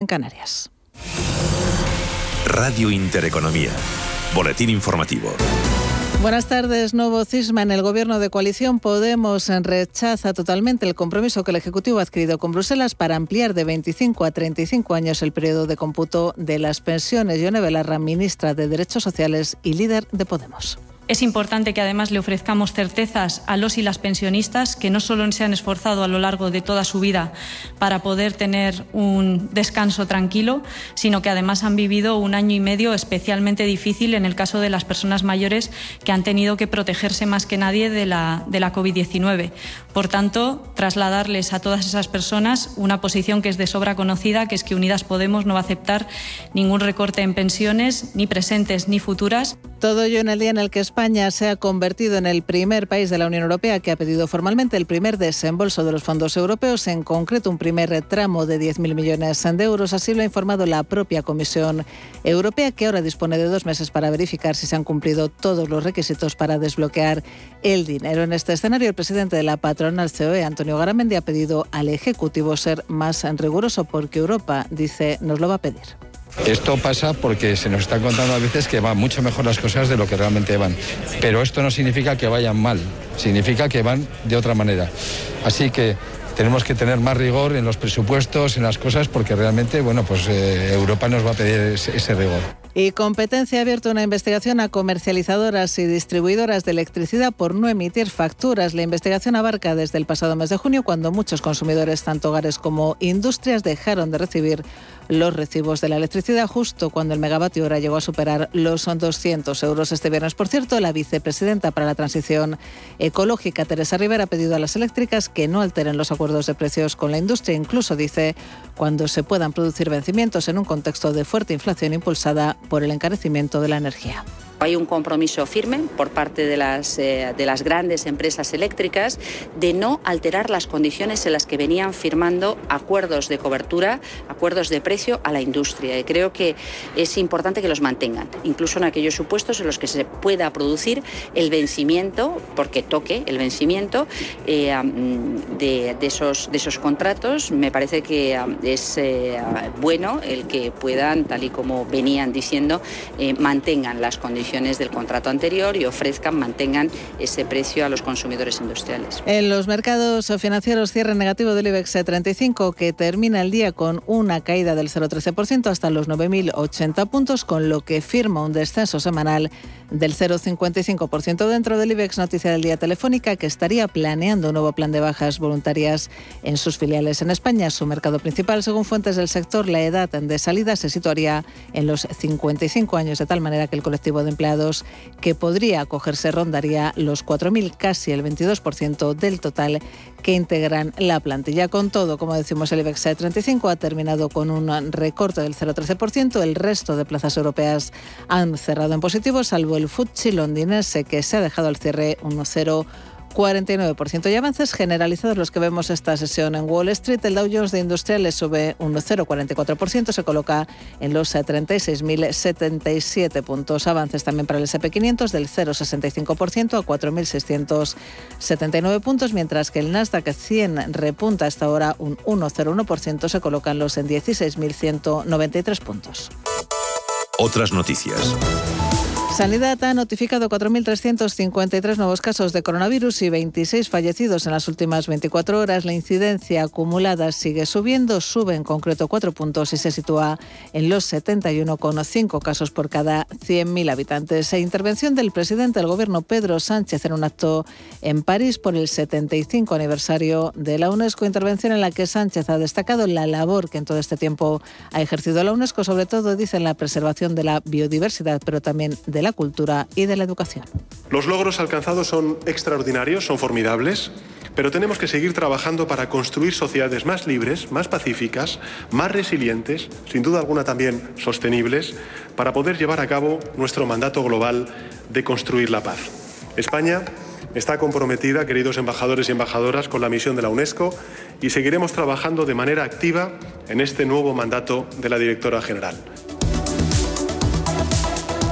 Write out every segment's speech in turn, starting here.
en Canarias. Radio Intereconomía. Boletín informativo. Buenas tardes. Nuevo cisma en el gobierno de coalición. Podemos rechaza totalmente el compromiso que el Ejecutivo ha adquirido con Bruselas para ampliar de 25 a 35 años el periodo de cómputo de las pensiones. Yone Belarra, ministra de Derechos Sociales y líder de Podemos. Es importante que además le ofrezcamos certezas a los y las pensionistas que no solo se han esforzado a lo largo de toda su vida para poder tener un descanso tranquilo, sino que además han vivido un año y medio especialmente difícil en el caso de las personas mayores que han tenido que protegerse más que nadie de la, de la COVID-19. Por tanto, trasladarles a todas esas personas una posición que es de sobra conocida, que es que Unidas Podemos no va a aceptar ningún recorte en pensiones, ni presentes ni futuras. Todo ello en el día en el que España se ha convertido en el primer país de la Unión Europea que ha pedido formalmente el primer desembolso de los fondos europeos, en concreto un primer tramo de 10.000 millones de euros. Así lo ha informado la propia Comisión Europea, que ahora dispone de dos meses para verificar si se han cumplido todos los requisitos para desbloquear el dinero. En este escenario, el presidente de la patronal COE, Antonio Garamendi, ha pedido al Ejecutivo ser más riguroso porque Europa, dice, nos lo va a pedir. Esto pasa porque se nos están contando a veces que van mucho mejor las cosas de lo que realmente van. Pero esto no significa que vayan mal, significa que van de otra manera. Así que tenemos que tener más rigor en los presupuestos, en las cosas, porque realmente, bueno, pues eh, Europa nos va a pedir ese, ese rigor. Y Competencia ha abierto una investigación a comercializadoras y distribuidoras de electricidad por no emitir facturas. La investigación abarca desde el pasado mes de junio, cuando muchos consumidores, tanto hogares como industrias, dejaron de recibir los recibos de la electricidad justo cuando el megavatio hora llegó a superar los 200 euros este viernes. Por cierto, la vicepresidenta para la transición ecológica, Teresa Rivera, ha pedido a las eléctricas que no alteren los acuerdos de precios con la industria, incluso dice cuando se puedan producir vencimientos en un contexto de fuerte inflación impulsada por el encarecimiento de la energía. Hay un compromiso firme por parte de las, eh, de las grandes empresas eléctricas de no alterar las condiciones en las que venían firmando acuerdos de cobertura, acuerdos de a la industria. Y creo que es importante que los mantengan, incluso en aquellos supuestos en los que se pueda producir el vencimiento, porque toque el vencimiento eh, de, de, esos, de esos contratos. Me parece que es eh, bueno el que puedan, tal y como venían diciendo, eh, mantengan las condiciones del contrato anterior y ofrezcan, mantengan ese precio a los consumidores industriales. En los mercados financieros cierre negativo del IBEX 35 que termina el día con una caída del 0,13% hasta los 9.080 puntos, con lo que firma un descenso semanal del 0,55%. Dentro del IBEX Noticia del Día Telefónica, que estaría planeando un nuevo plan de bajas voluntarias en sus filiales en España. Su mercado principal, según fuentes del sector, la edad de salida se situaría en los 55 años, de tal manera que el colectivo de empleados que podría acogerse rondaría los 4.000, casi el 22% del total que integran la plantilla. Con todo, como decimos, el IBEX 35 ha terminado con un recorte del 0,13%. El resto de plazas europeas han cerrado en positivo, salvo el FTSE londinense, que se ha dejado al cierre un 0,49%. 49%. Y avances generalizados los que vemos esta sesión en Wall Street. El Dow Jones de Industriales sube un 0,44%, se coloca en los 36.077 puntos. Avances también para el SP500 del 0,65% a 4.679 puntos, mientras que el Nasdaq 100 repunta hasta ahora un 1,01%, se colocan los en 16.193 puntos. Otras noticias. Sanidad ha notificado 4.353 nuevos casos de coronavirus y 26 fallecidos en las últimas 24 horas. La incidencia acumulada sigue subiendo, sube en concreto 4 puntos y se sitúa en los 71,5 casos por cada 100.000 habitantes. E intervención del presidente del gobierno Pedro Sánchez en un acto en París por el 75 aniversario de la UNESCO. Intervención en la que Sánchez ha destacado la labor que en todo este tiempo ha ejercido la UNESCO, sobre todo, dice, en la preservación de la biodiversidad, pero también de la cultura y de la educación. Los logros alcanzados son extraordinarios, son formidables, pero tenemos que seguir trabajando para construir sociedades más libres, más pacíficas, más resilientes, sin duda alguna también sostenibles, para poder llevar a cabo nuestro mandato global de construir la paz. España está comprometida, queridos embajadores y embajadoras, con la misión de la UNESCO y seguiremos trabajando de manera activa en este nuevo mandato de la directora general.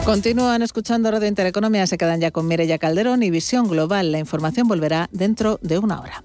Continúan escuchando Radio Intereconomía, se quedan ya con Mireya Calderón y Visión Global. La información volverá dentro de una hora.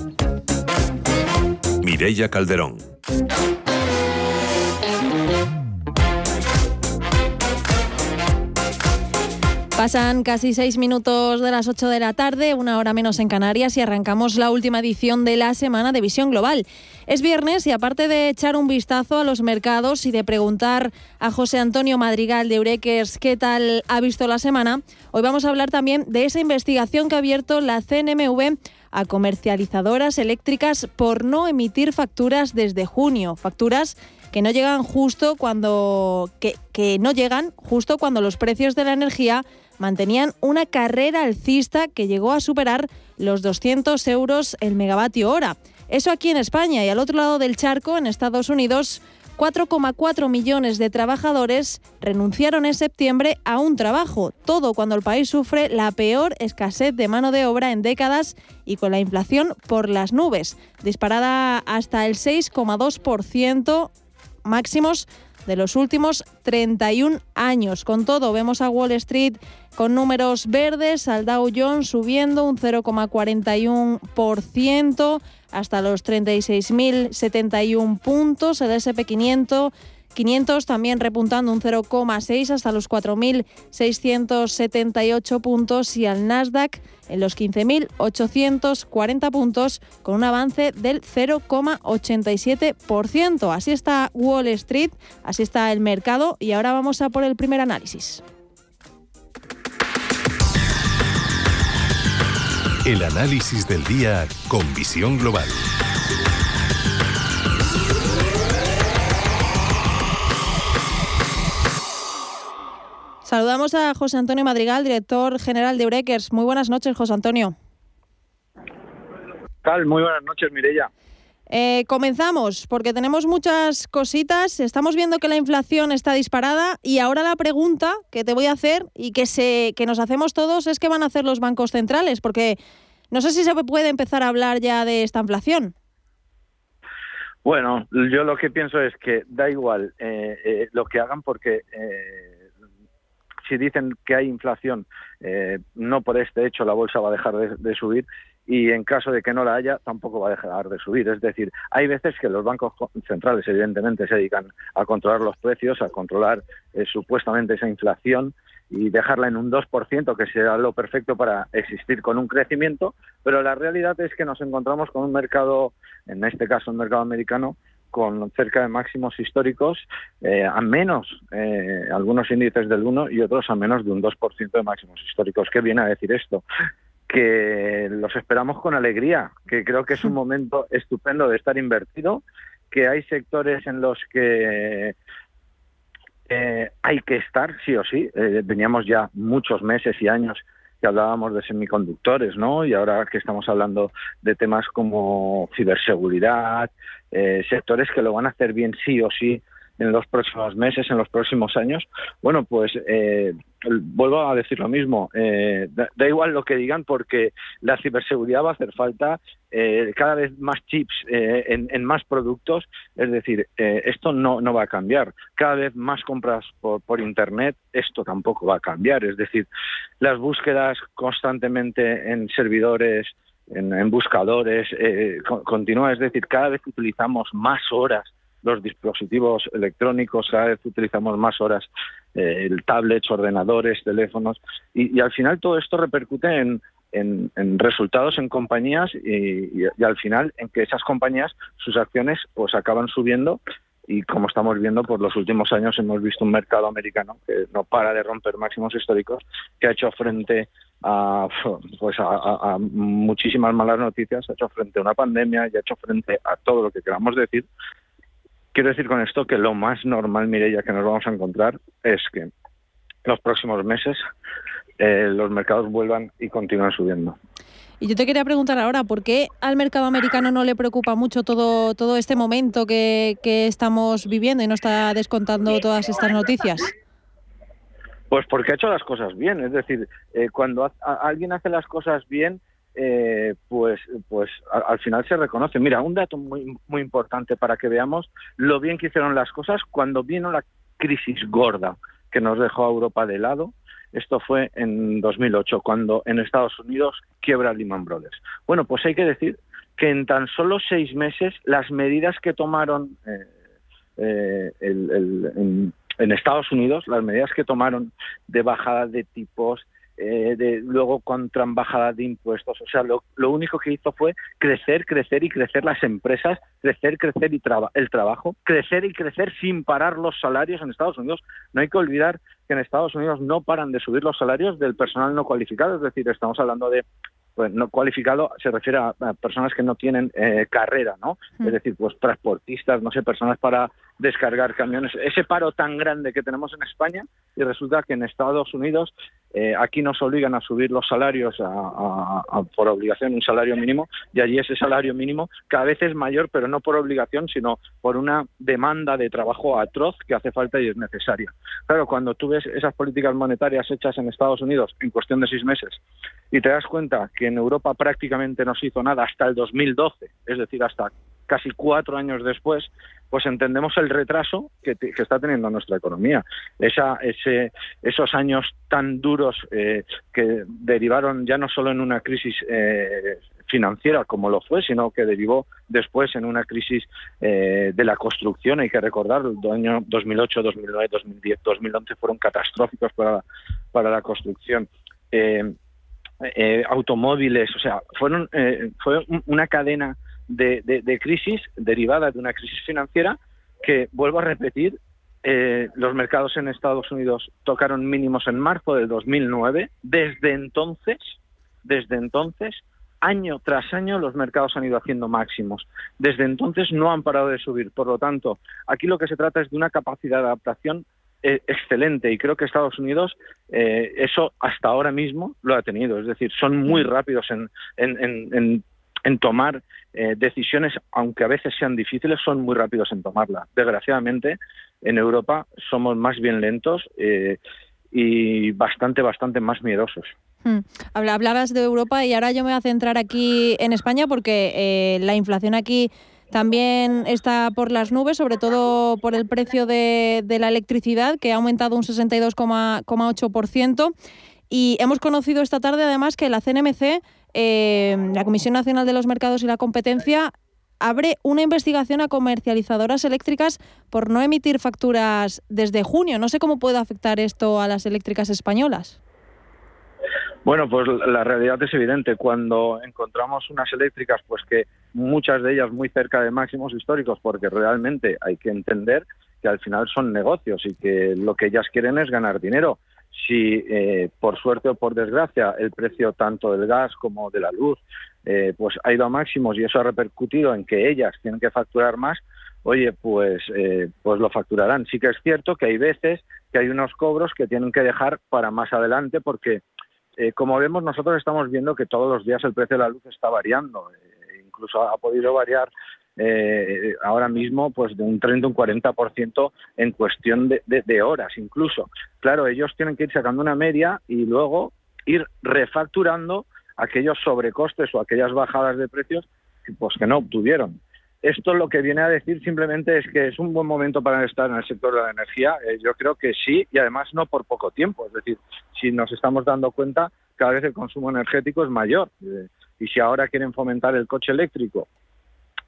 Mireya Calderón. Pasan casi seis minutos de las ocho de la tarde, una hora menos en Canarias, y arrancamos la última edición de la semana de Visión Global. Es viernes y aparte de echar un vistazo a los mercados y de preguntar a José Antonio Madrigal de Eurekers qué tal ha visto la semana, hoy vamos a hablar también de esa investigación que ha abierto la CNMV a comercializadoras eléctricas por no emitir facturas desde junio. Facturas que no llegan justo cuando que, no llegan justo cuando los precios de la energía mantenían una carrera alcista que llegó a superar los 200 euros el megavatio hora. Eso aquí en España y al otro lado del charco, en Estados Unidos, 4,4 millones de trabajadores renunciaron en septiembre a un trabajo, todo cuando el país sufre la peor escasez de mano de obra en décadas y con la inflación por las nubes, disparada hasta el 6,2% máximos de los últimos 31 años. Con todo, vemos a Wall Street con números verdes, al Dow Jones subiendo un 0,41% hasta los 36.071 puntos, el SP500 500 también repuntando un 0,6 hasta los 4.678 puntos y al Nasdaq en los 15.840 puntos con un avance del 0,87%. Así está Wall Street, así está el mercado y ahora vamos a por el primer análisis. El análisis del día con visión global. Saludamos a José Antonio Madrigal, director general de Eurekers. Muy buenas noches, José Antonio. tal? Muy buenas noches, Mireya. Eh, comenzamos, porque tenemos muchas cositas. Estamos viendo que la inflación está disparada y ahora la pregunta que te voy a hacer y que, se, que nos hacemos todos es qué van a hacer los bancos centrales, porque no sé si se puede empezar a hablar ya de esta inflación. Bueno, yo lo que pienso es que da igual eh, eh, lo que hagan porque si dicen que hay inflación, eh, no por este hecho la bolsa va a dejar de, subir y en caso de que no la haya, tampoco va a dejar de subir. Es decir, hay veces que los bancos centrales, evidentemente, se dedican a controlar los precios, a controlar eh, supuestamente esa inflación y dejarla en un 2%, que sea lo perfecto para existir con un crecimiento, pero la realidad es que nos encontramos con un mercado, en este caso un mercado americano, con cerca de máximos históricos, eh, a menos eh, algunos índices del 1 y otros a menos de un 2% de máximos históricos. ¿Qué viene a decir esto? Que los esperamos con alegría, que creo que es un momento estupendo de estar invertido, que hay sectores en los que eh, hay que estar, sí o sí. veníamos ya muchos meses y años que hablábamos de semiconductores, ¿no? Y ahora que estamos hablando de temas como ciberseguridad, eh, sectores que lo van a hacer bien sí o sí en los próximos meses, en los próximos años, bueno, pues eh, vuelvo a decir lo mismo, eh, da, igual lo que digan porque la ciberseguridad va a hacer falta, eh, cada vez más chips en, más productos, es decir, esto no, no va a cambiar, cada vez más compras por, por Internet, esto tampoco va a cambiar, es decir, las búsquedas constantemente en servidores, en, buscadores, continúa, es decir, cada vez utilizamos más horas los dispositivos electrónicos, cada vez utilizamos más horas eh, tablets, ordenadores, teléfonos, y, al final todo esto repercute en, en, resultados en compañías y, al final en que esas compañías, sus acciones, pues acaban subiendo y como estamos viendo por los últimos años hemos visto un mercado americano que no para de romper máximos históricos que ha hecho frente a pues a, muchísimas malas noticias ha hecho frente a una pandemia y ha hecho frente a todo lo que queramos decir Quiero decir con esto que lo más normal, Mireya, que nos vamos a encontrar es que los próximos meses eh, los mercados vuelvan y continúen subiendo. Y yo te quería preguntar ahora, ¿por qué al mercado americano no le preocupa mucho todo, todo este momento que, estamos viviendo y no está descontando todas estas noticias? Pues porque ha hecho las cosas bien, es decir, eh, cuando alguien hace las cosas bien, eh, pues, pues al final se reconoce. Mira, un dato muy, muy importante para que veamos lo bien que hicieron las cosas cuando vino la crisis gorda que nos dejó a Europa de lado esto fue en 2008, cuando en Estados Unidos quiebra Lehman Brothers. Bueno, pues hay que decir que en tan solo seis meses las medidas que tomaron eh, eh, en, en Estados Unidos, las medidas que tomaron de bajada de tipos, eh, de, luego contra bajada de impuestos. O sea, lo, único que hizo fue crecer, crecer y crecer las empresas, crecer, crecer y el trabajo, crecer y crecer sin parar los salarios en Estados Unidos. No hay que olvidar que en Estados Unidos no paran de subir los salarios del personal no cualificado, es decir, estamos hablando de pues no cualificado se refiere a, personas que no tienen eh, carrera, ¿no? Mm. Es decir, pues transportistas, no sé, personas para descargar camiones. Ese paro tan grande que tenemos en España y resulta que en Estados Unidos eh, aquí nos obligan a subir los salarios por obligación, un salario mínimo, y allí ese salario mínimo cada vez es mayor, pero no por obligación, sino por una demanda de trabajo atroz que hace falta y es necesaria. Claro, cuando tú ves esas políticas monetarias hechas en Estados Unidos en cuestión de seis meses y te das cuenta que en Europa prácticamente no se hizo nada hasta el 2012, es decir, hasta casi cuatro años después, pues entendemos el retraso que, está teniendo nuestra economía. Esa, ese, esos años tan duros eh, que derivaron ya no solo en una crisis eh, financiera como lo fue, sino que derivó después en una crisis eh, de la construcción. Hay que recordar, el año 2008, 2009, 2010, 2011 fueron catastróficos para, para la construcción. automóviles, o sea, fueron, fue una cadena de, crisis derivada de una crisis financiera que, vuelvo a repetir, eh, los mercados en Estados Unidos tocaron mínimos en marzo del 2009. Desde entonces, desde entonces, año tras año los mercados han ido haciendo máximos. Desde entonces no han parado de subir. Por lo tanto, aquí lo que se trata es de una capacidad de adaptación eh, excelente y creo que Estados Unidos eh, eso hasta ahora mismo lo ha tenido. Es decir, son muy rápidos en, en en tomar eh, decisiones, aunque a veces sean difíciles, son muy rápidos en tomarlas. Desgraciadamente, en Europa somos más bien lentos eh, y bastante, bastante más miedosos. Hmm. Hablabas de Europa y ahora yo me voy a centrar aquí en España porque eh, la inflación aquí también está por las nubes, sobre todo por el precio de, de la electricidad, que ha aumentado un 62,8%. Y hemos conocido esta tarde además que la CNMC eh, la Comisión Nacional de los Mercados y la Competencia abre una investigación a comercializadoras eléctricas por no emitir facturas desde junio. No sé cómo puede afectar esto a las eléctricas españolas. Bueno, pues la realidad es evidente. Cuando encontramos unas eléctricas, pues que muchas de ellas muy cerca de máximos históricos, porque realmente hay que entender que al final son negocios y que lo que ellas quieren es ganar dinero si eh, por suerte o por desgracia el precio tanto del gas como de la luz eh, pues ha ido a máximos y eso ha repercutido en que ellas tienen que facturar más, oye, pues, eh, pues lo facturarán. Sí que es cierto que hay veces que hay unos cobros que tienen que dejar para más adelante porque, como vemos, nosotros estamos viendo que todos los días el precio de la luz está variando. incluso ha podido variar eh, ahora mismo pues de un 30 un 40% en cuestión de, de, horas incluso. Claro, ellos tienen que ir sacando una media y luego ir refacturando aquellos sobrecostes o aquellas bajadas de precios pues que no obtuvieron. Esto lo que viene a decir simplemente es que es un buen momento para estar en el sector de la energía. Eh, yo creo que sí, y además no por poco tiempo. Es decir, si nos estamos dando cuenta, cada vez el consumo energético es mayor. Eh, y si ahora quieren fomentar el coche eléctrico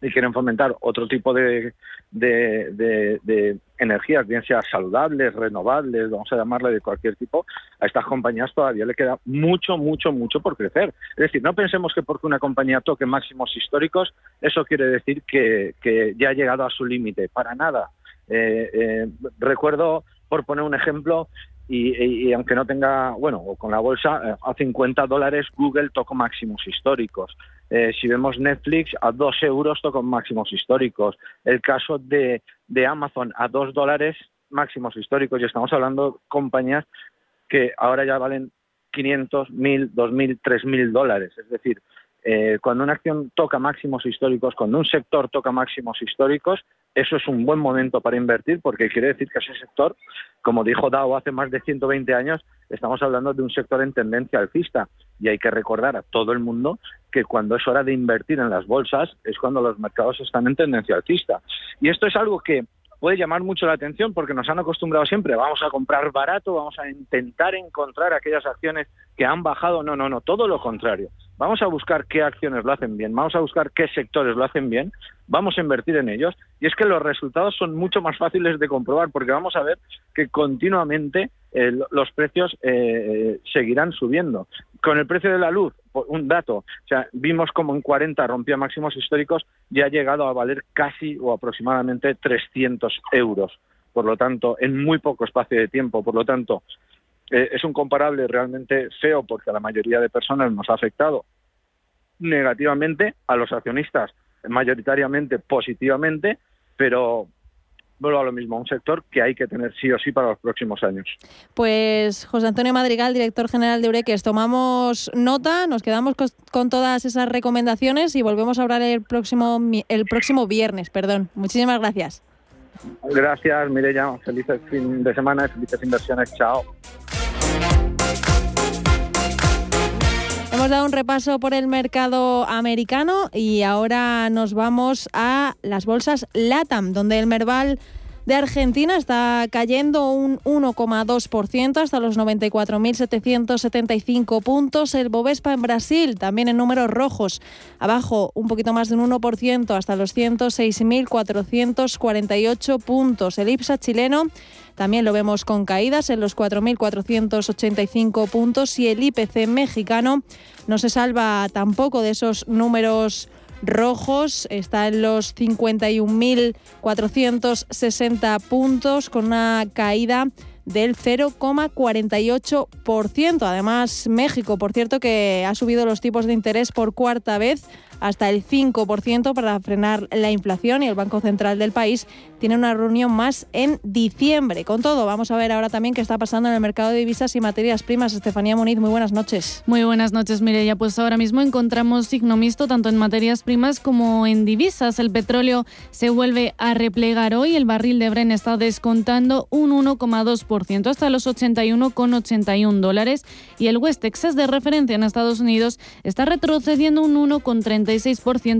y quieren fomentar otro tipo de, de, energías, bien sea saludables, renovables, vamos a llamarle de cualquier tipo, a estas compañías todavía le queda mucho, mucho, mucho por crecer. Es decir, no pensemos que porque una compañía toque máximos históricos, eso quiere decir que, ya ha llegado a su límite. Para nada. Eh, eh, recuerdo, por poner un ejemplo, y, aunque no tenga, bueno, con la bolsa, eh, a 50 dólares Google tocó máximos históricos. Eh, si vemos Netflix, a 2 euros tocó máximos históricos. El caso de, Amazon, a 2 dólares máximos históricos. Y estamos hablando de compañías que ahora ya valen 500, 1000, 2000, 3000 dólares. Es decir, eh, cuando una acción toca máximos históricos, cuando un sector toca máximos históricos, eso es un buen momento para invertir porque quiere decir que ese sector, como dijo Dao hace más de 120 años, estamos hablando de un sector en tendencia alcista y hay que recordar a todo el mundo que cuando es hora de invertir en las bolsas es cuando los mercados están en tendencia alcista. Y esto es algo que puede llamar mucho la atención porque nos han acostumbrado siempre, vamos a comprar barato, vamos a intentar encontrar aquellas acciones que han bajado. No, no, no, todo lo contrario. Vamos a buscar qué acciones lo hacen bien, vamos a buscar qué sectores lo hacen bien, vamos a invertir en ellos. Y es que los resultados son mucho más fáciles de comprobar porque vamos a ver que continuamente eh, los precios eh, seguirán subiendo. Con el precio de la luz, un dato, o sea, vimos como en 40 rompía máximos históricos y ha llegado a valer casi o aproximadamente 300 euros. Por lo tanto, en muy poco espacio de tiempo. Por lo tanto, eh, es un comparable realmente feo porque a la mayoría de personas nos ha afectado negativamente, a los accionistas mayoritariamente positivamente, pero vuelvo a lo mismo, un sector que hay que tener sí o sí para los próximos años. Pues José Antonio Madrigal, director general de Ureques, tomamos nota, nos quedamos con todas esas recomendaciones y volvemos a hablar el próximo, el próximo viernes. Perdón. Muchísimas gracias. Gracias, Mireya. Felices fin de semana y felices inversiones. Chao. Hemos dado un repaso por el mercado americano y ahora nos vamos a las bolsas LATAM, donde el Merval de Argentina está cayendo un 1,2% hasta los 94.775 puntos. El Bovespa en Brasil también en números rojos, abajo un poquito más de un 1% hasta los 106.448 puntos. El IPSA chileno también lo vemos con caídas en los 4.485 puntos y el IPC mexicano no se salva tampoco de esos números rojos, está en los 51.460 puntos con una caída del 0,48%. Además, México, por cierto, que ha subido los tipos de interés por cuarta vez hasta el 5% para frenar la inflación y el Banco Central del país tiene una reunión más en diciembre. Con todo, vamos a ver ahora también qué está pasando en el mercado de divisas y materias primas. Estefanía Muniz, muy buenas noches. Muy buenas noches, Mireya. Pues ahora mismo encontramos signo mixto tanto en materias primas como en divisas. El petróleo se vuelve a replegar hoy. El barril de Bren está descontando un 1,2% hasta los 81,81 dólares y el West Texas de referencia en Estados Unidos está retrocediendo un 1,30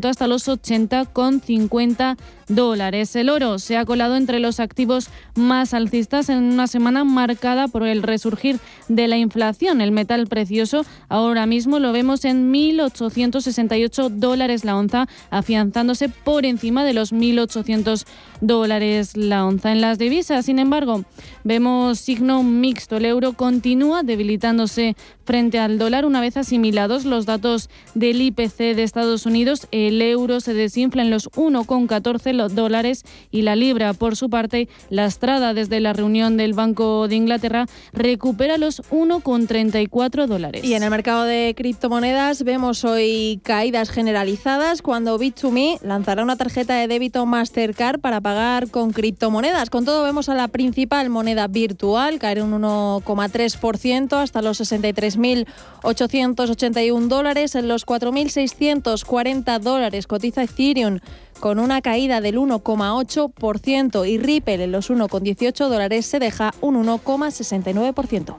hasta los 80,50 dólares. El oro se ha colado entre los activos más alcistas en una semana marcada por el resurgir de la inflación. El metal precioso ahora mismo lo vemos en 1.868 dólares la onza, afianzándose por encima de los 1.800 dólares la onza. En las divisas, sin embargo, vemos signo mixto. El euro continúa debilitándose frente al dólar una vez asimilados los datos del IPC de Estados Unidos. El euro se desinfla en los 1,14 dólares y la libra, por su parte, lastrada desde la reunión del Banco de Inglaterra, recupera los 1,34 dólares. Y en el mercado de criptomonedas vemos hoy caídas generalizadas cuando Bit2Me lanzará una tarjeta de débito Mastercard para pagar con criptomonedas. Con todo vemos a la principal moneda virtual caer un 1,3% hasta los 63.881 dólares. En los 4.640 dólares cotiza Ethereum con una caída del 1,8% y Ripple en los 1,18 dólares se deja un 1,69%.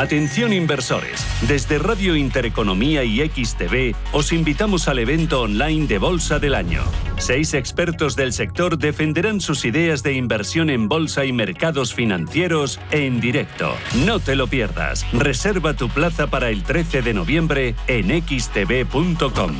Atención inversores, desde Radio Intereconomía y XTV os invitamos al evento online de Bolsa del Año. Seis expertos del sector defenderán sus ideas de inversión en bolsa y mercados financieros en directo. No te lo pierdas. Reserva tu plaza para el 13 de noviembre en xtv.com.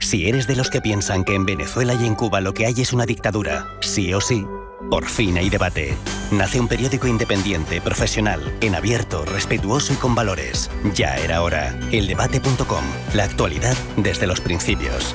Si eres de los que piensan que en Venezuela y en Cuba lo que hay es una dictadura, sí o sí, por fin hay debate. Nace un periódico independiente, profesional, en abierto, respetuoso y con valores. Ya era hora. Eldebate.com. La actualidad desde los principios.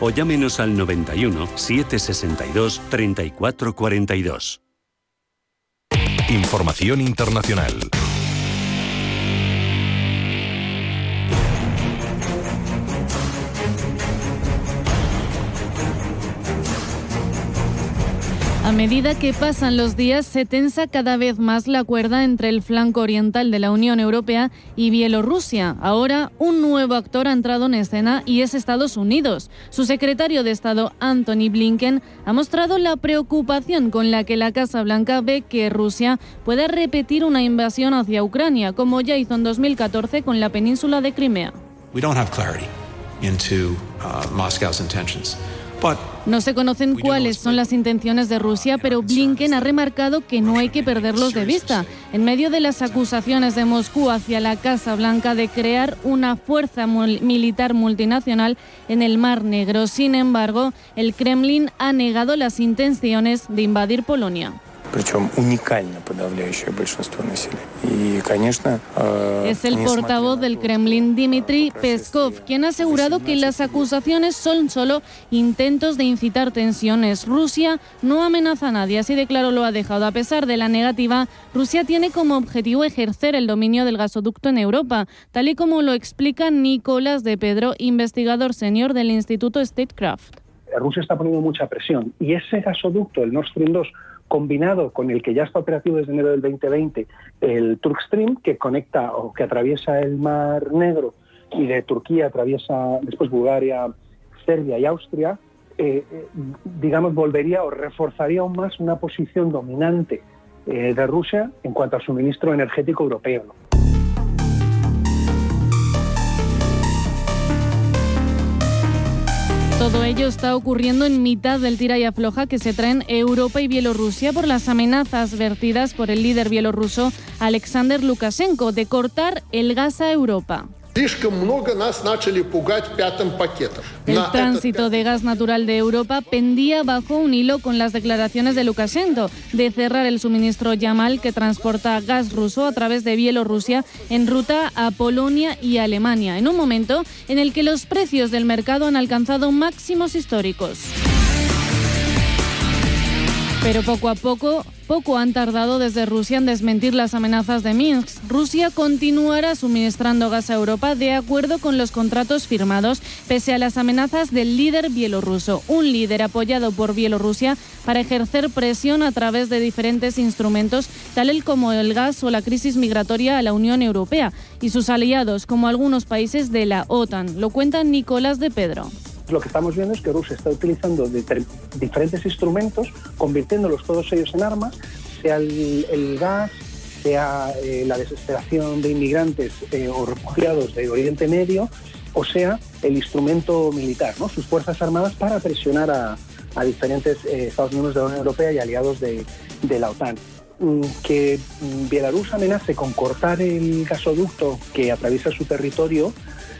o llámenos al 91 762 3442. Información internacional. A medida que pasan los días, se tensa cada vez más la cuerda entre el flanco oriental de la Unión Europea y Bielorrusia. Ahora, un nuevo actor ha entrado en escena y es Estados Unidos. Su secretario de Estado, Anthony Blinken, ha mostrado la preocupación con la que la Casa Blanca ve que Rusia pueda repetir una invasión hacia Ucrania, como ya hizo en 2014 con la península de Crimea. We don't have clarity into uh, Moscow's intentions. No se conocen cuáles son las intenciones de Rusia, pero Blinken ha remarcado que no hay que perderlos de vista. En medio de las acusaciones de Moscú hacia la Casa Blanca de crear una fuerza militar multinacional en el Mar Negro, sin embargo, el Kremlin ha negado las intenciones de invadir Polonia. Es el portavoz del Kremlin Dmitry Peskov, quien ha asegurado que las acusaciones son solo intentos de incitar tensiones. Rusia no amenaza a nadie, así de claro lo ha dejado. A pesar de la negativa, Rusia tiene como objetivo ejercer el dominio del gasoducto en Europa, tal y como lo explica Nicolás de Pedro, investigador senior del Instituto Statecraft. Rusia está poniendo mucha presión y ese gasoducto, el Nord Stream 2, combinado con el que ya está operativo desde enero del 2020, el Turk Stream, que conecta o que atraviesa el Mar Negro y de Turquía atraviesa después Bulgaria, Serbia y Austria, eh, eh, digamos, volvería o reforzaría aún más una posición dominante eh, de Rusia en cuanto al suministro energético europeo. Todo ello está ocurriendo en mitad del tira y afloja que se traen Europa y Bielorrusia por las amenazas vertidas por el líder bielorruso Alexander Lukashenko de cortar el gas a Europa. Слишком много нас начали пугать пятым пакетом. El На этот tránsito de gas natural de Europa pendía bajo un hilo con las declaraciones de Lukashenko de cerrar el suministro Yamal que transporta gas ruso a través de Bielorrusia en ruta a Polonia y Alemania, en un momento en el que los precios del mercado han alcanzado máximos históricos. Pero poco a poco, poco han tardado desde Rusia en desmentir las amenazas de Minsk. Rusia continuará suministrando gas a Europa de acuerdo con los contratos firmados, pese a las amenazas del líder bielorruso, un líder apoyado por Bielorrusia para ejercer presión a través de diferentes instrumentos, tal como el gas o la crisis migratoria a la Unión Europea y sus aliados, como algunos países de la OTAN. Lo cuenta Nicolás de Pedro. Lo que estamos viendo es que Rusia está utilizando diferentes instrumentos, convirtiéndolos todos ellos en armas, sea el, gas, sea eh, la desesperación de inmigrantes eh, o refugiados de Oriente Medio, o sea el instrumento militar, ¿no? sus fuerzas armadas para presionar a, diferentes eh, Estados miembros de la Unión Europea y aliados de, la OTAN. Mm, Que mm, Belarus amenace con cortar el gasoducto que atraviesa su territorio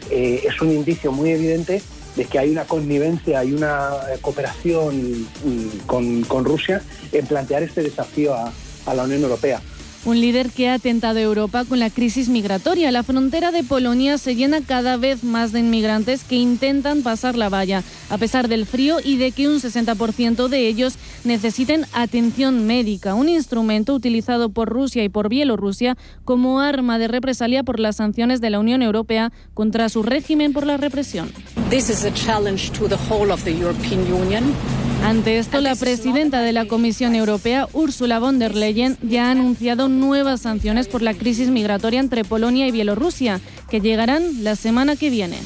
es un indicio muy evidente de que hay una connivencia y una eh, cooperación mm, con, con Rusia en plantear este desafío a, a la Unión Europea. Un líder que ha tentado a Europa con la crisis migratoria. La frontera de Polonia se llena cada vez más de inmigrantes que intentan pasar la valla, a pesar del frío y de que un 60% de ellos necesiten atención médica, un instrumento utilizado por Rusia y por Bielorrusia como arma de represalia por las sanciones de la Unión Europea contra su régimen por la represión. Ante esto, la presidenta de la Comisión Europea, Ursula von der Leyen, ya ha anunciado nuevas sanciones por la crisis migratoria entre Polonia y Bielorrusia, que llegarán la semana que viene.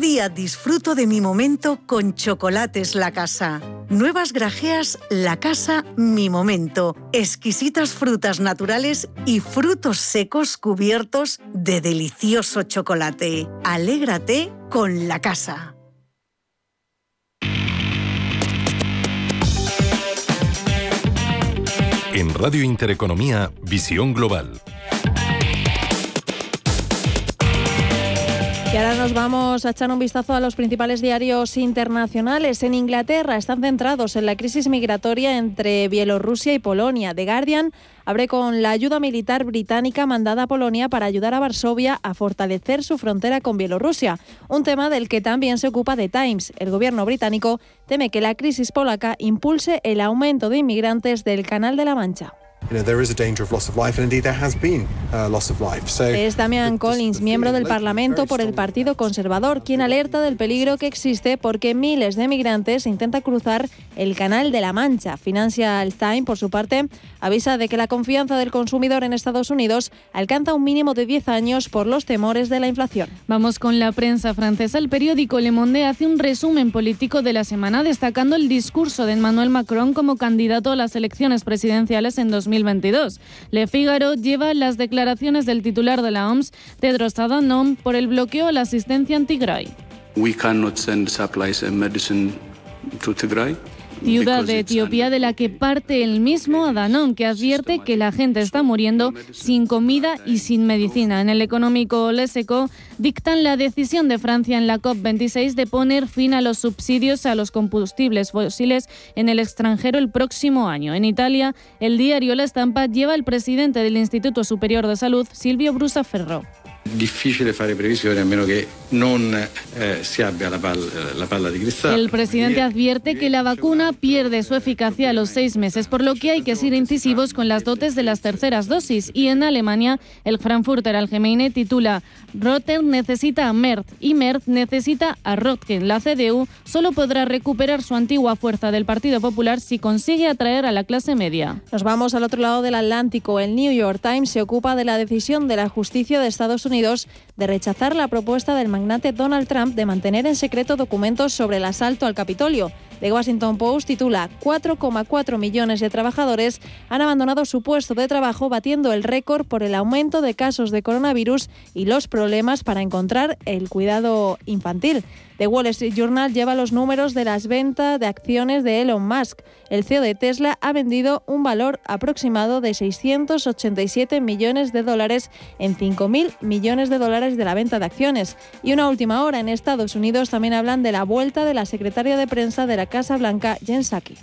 Día disfruto de mi momento con Chocolates La Casa. Nuevas grajeas La Casa Mi Momento. Exquisitas frutas naturales y frutos secos cubiertos de delicioso chocolate. Alégrate con La Casa. En Radio Intereconomía, Visión Global Y ahora nos vamos a echar un vistazo a los principales diarios internacionales. En Inglaterra están centrados en la crisis migratoria entre Bielorrusia y Polonia. The Guardian abre con la ayuda militar británica mandada a Polonia para ayudar a Varsovia a fortalecer su frontera con Bielorrusia, un tema del que también se ocupa The Times. El gobierno británico teme que la crisis polaca impulse el aumento de inmigrantes del Canal de la Mancha. Es Damian Collins, miembro del Parlamento por el Partido Conservador, quien alerta del peligro que existe porque miles de migrantes intentan cruzar el Canal de la Mancha. Financial Times, por su parte, avisa de que la confianza del consumidor en Estados Unidos alcanza un mínimo de 10 años por los temores de la inflación. Vamos con la prensa francesa. El periódico Le Monde hace un resumen político de la semana destacando el discurso de Emmanuel Macron como candidato a las elecciones presidenciales en 2020. 2022. Le Figaro lleva las declaraciones del titular de la OMS, Tedros Adhanom, por el bloqueo a la asistencia en Tigray ciudad de Etiopía de la que parte el mismo Adanón, que advierte que la gente está muriendo sin comida y sin medicina. En el económico Leseco dictan la decisión de Francia en la COP26 de poner fin a los subsidios a los combustibles fósiles en el extranjero el próximo año. En Italia, el diario La Estampa lleva al presidente del Instituto Superior de Salud, Silvio Brusaferro. Difficile fare previsioni a meno che non eh, si abbia la palla, la palla di cristallo. El presidente advierte que la vacuna pierde su eficacia a los seis meses, por lo que hay que ser incisivos con las dotes de las terceras dosis. Y en Alemania, el Frankfurter Allgemeine titula Rotter necesita a Merz y Merz necesita a Rotgen. La CDU solo podrá recuperar su antigua fuerza del Partido Popular si consigue atraer a la clase media. Nos vamos al otro lado del Atlántico. El New York Times se ocupa de la decisión de la justicia de Estados Unidos Unidos de rechazar la propuesta del magnate Donald Trump de mantener en secreto documentos sobre el asalto al Capitolio. The Washington Post titula 4,4 millones de trabajadores han abandonado su puesto de trabajo batiendo el récord por el aumento de casos de coronavirus y los problemas para encontrar el cuidado infantil. The Wall Street Journal lleva los números de las ventas de acciones de Elon Musk. El CEO de Tesla ha vendido un valor aproximado de 687 millones de dólares en 5.000 millones de dólares de la venta de acciones. Y una última hora en Estados Unidos también hablan de la vuelta de la secretaria de prensa de la Casa Blanca, Jen Psaki.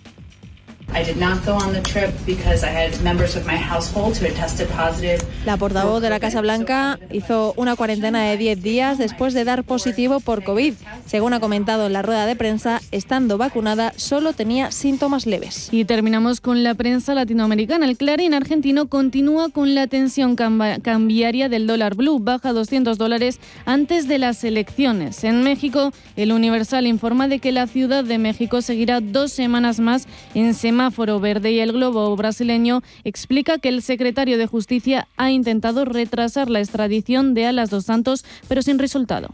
La portavoz de la Casa Blanca hizo una cuarentena de 10 días después de dar positivo por COVID. Según ha comentado en la rueda de prensa, estando vacunada solo tenía síntomas leves. Y terminamos con la prensa latinoamericana. El Clarín argentino continúa con la tensión cambiaria del dólar blue, baja 200 dólares antes de las elecciones. En México, el Universal informa de que la Ciudad de México seguirá dos semanas más en semana semáforo verde y el globo brasileño explica que el secretario de Justicia ha intentado retrasar la extradición de Alas dos Santos, pero sin resultado.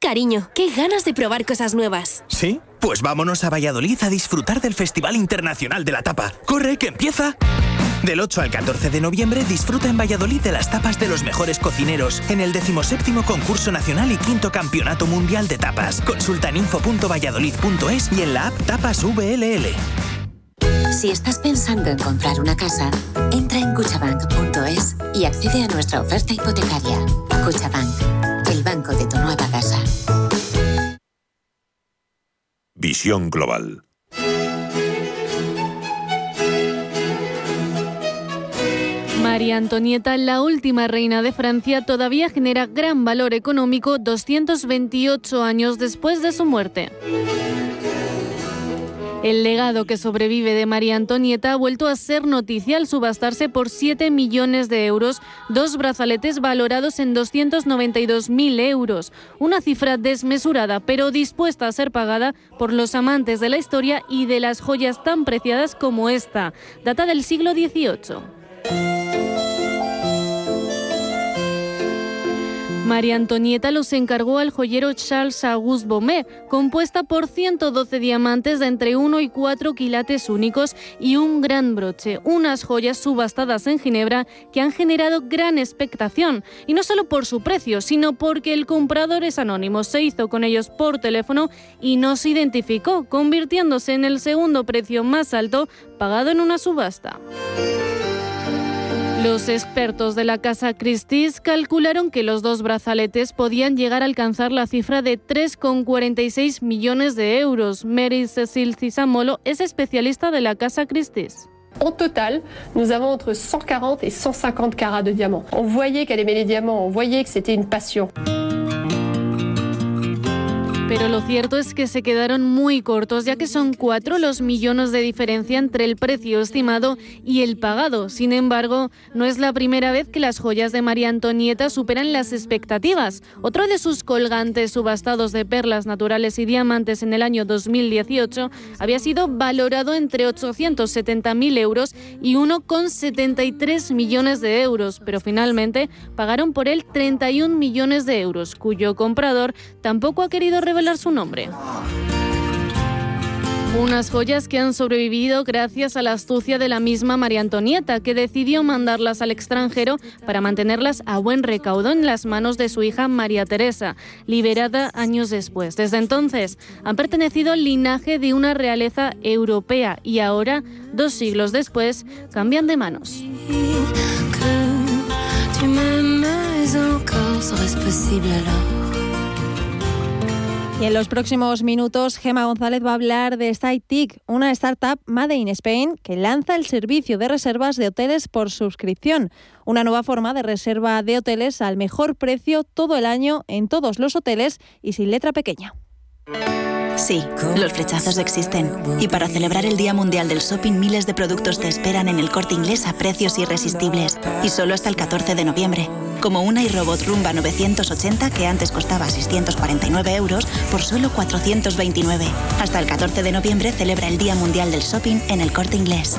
Cariño, qué ganas de probar cosas nuevas. ¿Sí? Pues vámonos a Valladolid a disfrutar del Festival Internacional de la Tapa. ¡Corre, que empieza! Del 8 al 14 de noviembre disfruta en Valladolid de las tapas de los mejores cocineros en el 17 Concurso Nacional y Quinto Campeonato Mundial de Tapas. Consulta en info.valladolid.es y en la app Tapas VLL. Si estás pensando en comprar una casa, entra en cuchabank.es y accede a nuestra oferta hipotecaria. Cuchabank, el banco de tu nueva casa. Visión Global María Antonieta, la última reina de Francia, todavía genera gran valor económico 228 años después de su muerte. El legado que sobrevive de María Antonieta ha vuelto a ser noticia al subastarse por 7 millones de euros, dos brazaletes valorados en 292.000 euros, una cifra desmesurada pero dispuesta a ser pagada por los amantes de la historia y de las joyas tan preciadas como esta, data del siglo XVIII. María Antonieta los encargó al joyero Charles Auguste Baumet, compuesta por 112 diamantes de entre 1 y 4 quilates únicos y un gran broche, unas joyas subastadas en Ginebra que han generado gran expectación, y no solo por su precio, sino porque el comprador es anónimo, se hizo con ellos por teléfono y no se identificó, convirtiéndose en el segundo precio más alto pagado en una subasta. Los expertos de la casa Christie's calcularon que los dos brazaletes podían llegar a alcanzar la cifra de 3,46 millones de euros. Mary Cecil Cisamolo es especialista de la casa Christie's. En total, nous avons entre 140 et 150 carats de diamants. On voyait qu'elle aimait les diamants, on voyait que c'était une passion. Pero lo cierto es que se quedaron muy cortos, ya que son cuatro los millones de diferencia entre el precio estimado y el pagado. Sin embargo, no es la primera vez que las joyas de María Antonieta superan las expectativas. Otro de sus colgantes subastados de perlas naturales y diamantes en el año 2018 había sido valorado entre 870.000 euros y 1,73 millones de euros, pero finalmente pagaron por él 31 millones de euros, cuyo comprador tampoco ha querido revelar su nombre. Unas joyas que han sobrevivido gracias a la astucia de la misma María Antonieta, que decidió mandarlas al extranjero para mantenerlas a buen recaudo en las manos de su hija María Teresa, liberada años después. Desde entonces han pertenecido al linaje de una realeza europea y ahora, dos siglos después, cambian de manos. Y en los próximos minutos, Gema González va a hablar de StyTic, una startup Made in Spain que lanza el servicio de reservas de hoteles por suscripción, una nueva forma de reserva de hoteles al mejor precio todo el año en todos los hoteles y sin letra pequeña. Sí, los flechazos existen. Y para celebrar el Día Mundial del Shopping, miles de productos te esperan en el corte inglés a precios irresistibles. Y solo hasta el 14 de noviembre. Como una iRobot Rumba 980 que antes costaba 649 euros por solo 429. Hasta el 14 de noviembre celebra el Día Mundial del Shopping en el corte inglés.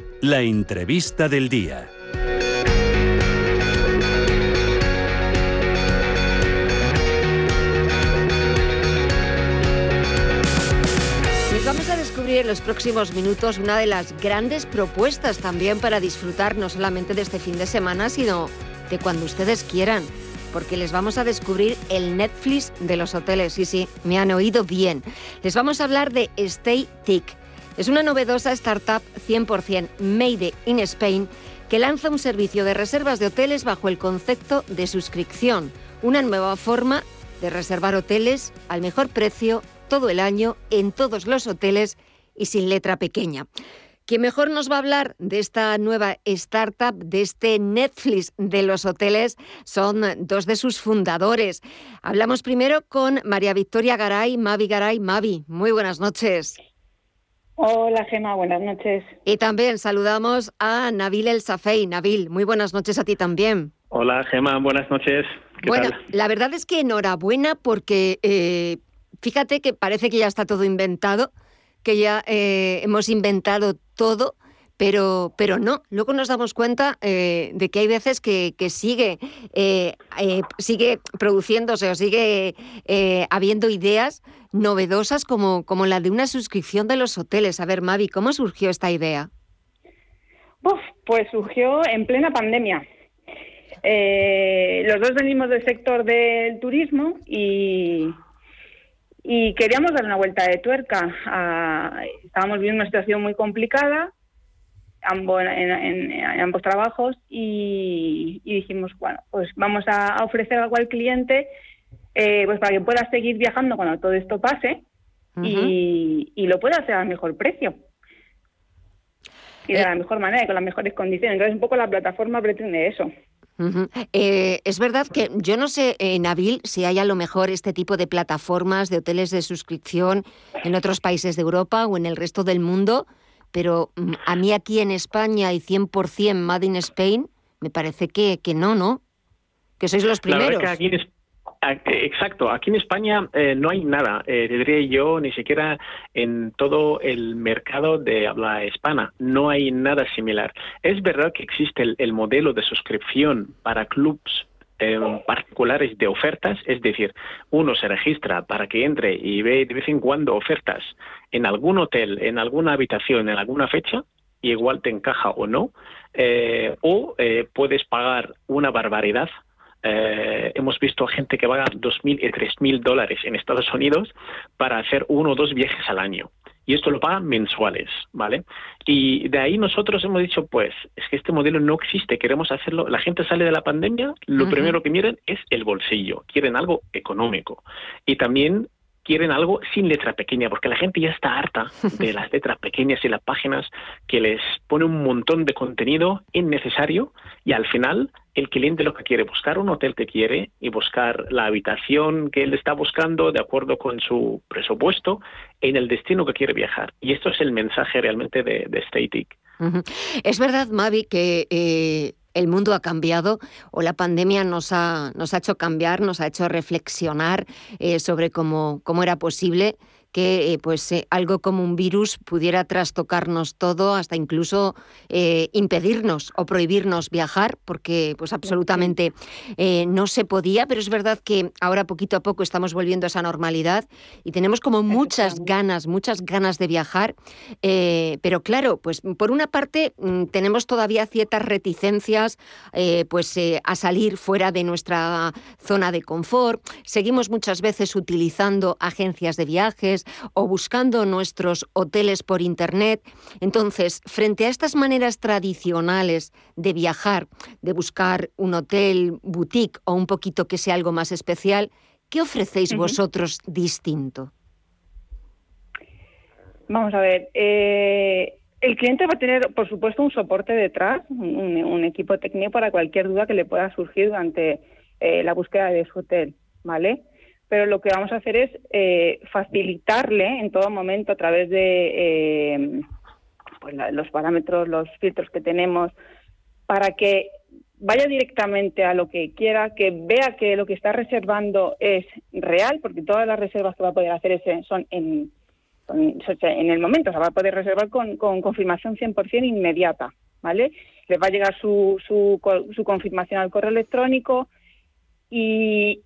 la entrevista del día. Pues vamos a descubrir en los próximos minutos una de las grandes propuestas también para disfrutar no solamente de este fin de semana, sino de cuando ustedes quieran. Porque les vamos a descubrir el Netflix de los hoteles. Sí, sí, me han oído bien. Les vamos a hablar de Stay Tick es una novedosa startup 100% made in Spain que lanza un servicio de reservas de hoteles bajo el concepto de suscripción, una nueva forma de reservar hoteles al mejor precio todo el año en todos los hoteles y sin letra pequeña. Quien mejor nos va a hablar de esta nueva startup, de este Netflix de los hoteles, son dos de sus fundadores. Hablamos primero con María Victoria Garay, Mavi Garay. Mavi, muy buenas noches. Hola Gema, buenas noches. Y también saludamos a Nabil El Safei. Nabil, muy buenas noches a ti también. Hola Gema, buenas noches. bueno, la verdad es que enhorabuena porque eh, fíjate que parece que ya está todo inventado, que ya eh, hemos inventado todo pero, pero no, luego nos damos cuenta eh, de que hay veces que, sigue, eh, eh, sigue produciéndose o sigue habiendo ideas novedosas como, como la de una suscripción de los hoteles. A ver, Mavi, ¿cómo surgió esta idea? pues surgió en plena pandemia. los dos venimos del sector del turismo y, y queríamos dar una vuelta de tuerca. Ah, estábamos viviendo una situación muy complicada ambos, en, ambos trabajos y, dijimos, bueno, pues vamos a, ofrecer algo al cliente eh, pues para que pueda seguir viajando cuando todo esto pase y, lo pueda hacer al mejor precio y de eh. la mejor manera y con las mejores condiciones. Entonces, un poco la plataforma pretende eso. Eh, es verdad que yo no sé, en Nabil, si hay a lo mejor este tipo de plataformas de hoteles de suscripción en otros países de Europa o en el resto del mundo, pero mm, a mí aquí en España y 100% Made in Spain, me parece que, que no, ¿no? Que sois los primeros. Exacto, aquí en España eh, no hay nada, eh, diría yo, ni siquiera en todo el mercado de habla hispana, no hay nada similar. Es verdad que existe el, modelo de suscripción para clubs eh, particulares de ofertas, es decir, uno se registra para que entre y ve de vez en cuando ofertas en algún hotel, en alguna habitación, en alguna fecha, y igual te encaja o no, o puedes pagar una barbaridad eh, hemos visto gente que paga 2.000 y 3.000 dólares en Estados Unidos para hacer uno o dos viajes al año. Y esto lo pagan mensuales, ¿vale? Y de ahí nosotros hemos dicho, pues, es que este modelo no existe, queremos hacerlo. La gente sale de la pandemia, lo primero que miren es el bolsillo, quieren algo económico. Y también quieren algo sin letra pequeña, porque la gente ya está harta de las letras pequeñas y las páginas que les pone un montón de contenido innecesario y al final el cliente lo que quiere buscar un hotel que quiere y buscar la habitación que él está buscando de acuerdo con su presupuesto en el destino que quiere viajar. Y esto es el mensaje realmente de, de Static. Es verdad, Mavi, que eh, el mundo ha cambiado o la pandemia nos ha, nos ha hecho cambiar, nos ha hecho reflexionar eh, sobre cómo, cómo era posible que eh, pues eh, algo como un virus pudiera trastocarnos todo, hasta incluso eh, impedirnos o prohibirnos viajar, porque pues absolutamente no se podía, pero es verdad que ahora poquito a poco estamos volviendo a esa normalidad y tenemos como muchas ganas, muchas ganas de viajar, pero claro, pues por una parte mm, tenemos todavía ciertas reticencias pues a salir fuera de nuestra zona de confort, seguimos muchas veces utilizando agencias de viajes, o buscando nuestros hoteles por Internet. Entonces, frente a estas maneras tradicionales de viajar, de buscar un hotel, boutique o un poquito que sea algo más especial, ¿qué ofrecéis vosotros distinto? Vamos a ver. Eh, el cliente va a tener, por supuesto, un soporte detrás, un, equipo técnico para cualquier duda que le pueda surgir durante eh, la búsqueda de su hotel, ¿vale? Pero lo que vamos a hacer es eh, facilitarle en todo momento a través de eh, pues los parámetros, los filtros que tenemos, para que vaya directamente a lo que quiera, que vea que lo que está reservando es real, porque todas las reservas que va a poder hacer son en, en el momento, o sea, va a poder reservar con, con confirmación 100% inmediata, ¿vale? Le va a llegar su, su, su confirmación al correo electrónico y,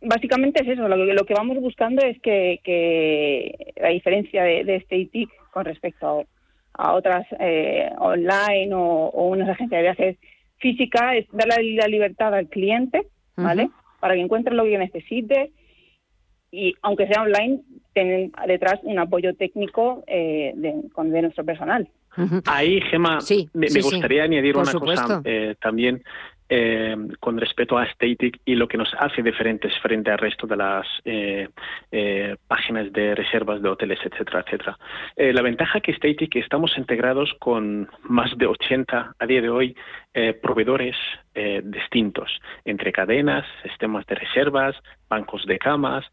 básicamente es eso, lo, que vamos buscando es que, la diferencia de, este ITIC con respecto a, otras eh, online o, unas agencias de viajes física es darle la libertad al cliente, ¿vale? Para que encuentre lo que necesite y aunque sea online, tener detrás un apoyo técnico eh, de, con, de nuestro personal. Ahí, Gema, me, gustaría añadir una cosa eh, también eh, con respecto a Static y lo que nos hace diferentes frente al resto de las eh, eh, páginas de reservas de hoteles, etcétera, etcétera. la ventaja que Static estamos integrados con más de 80 a día de hoy proveedores distintos, entre cadenas, sistemas de reservas, bancos de camas,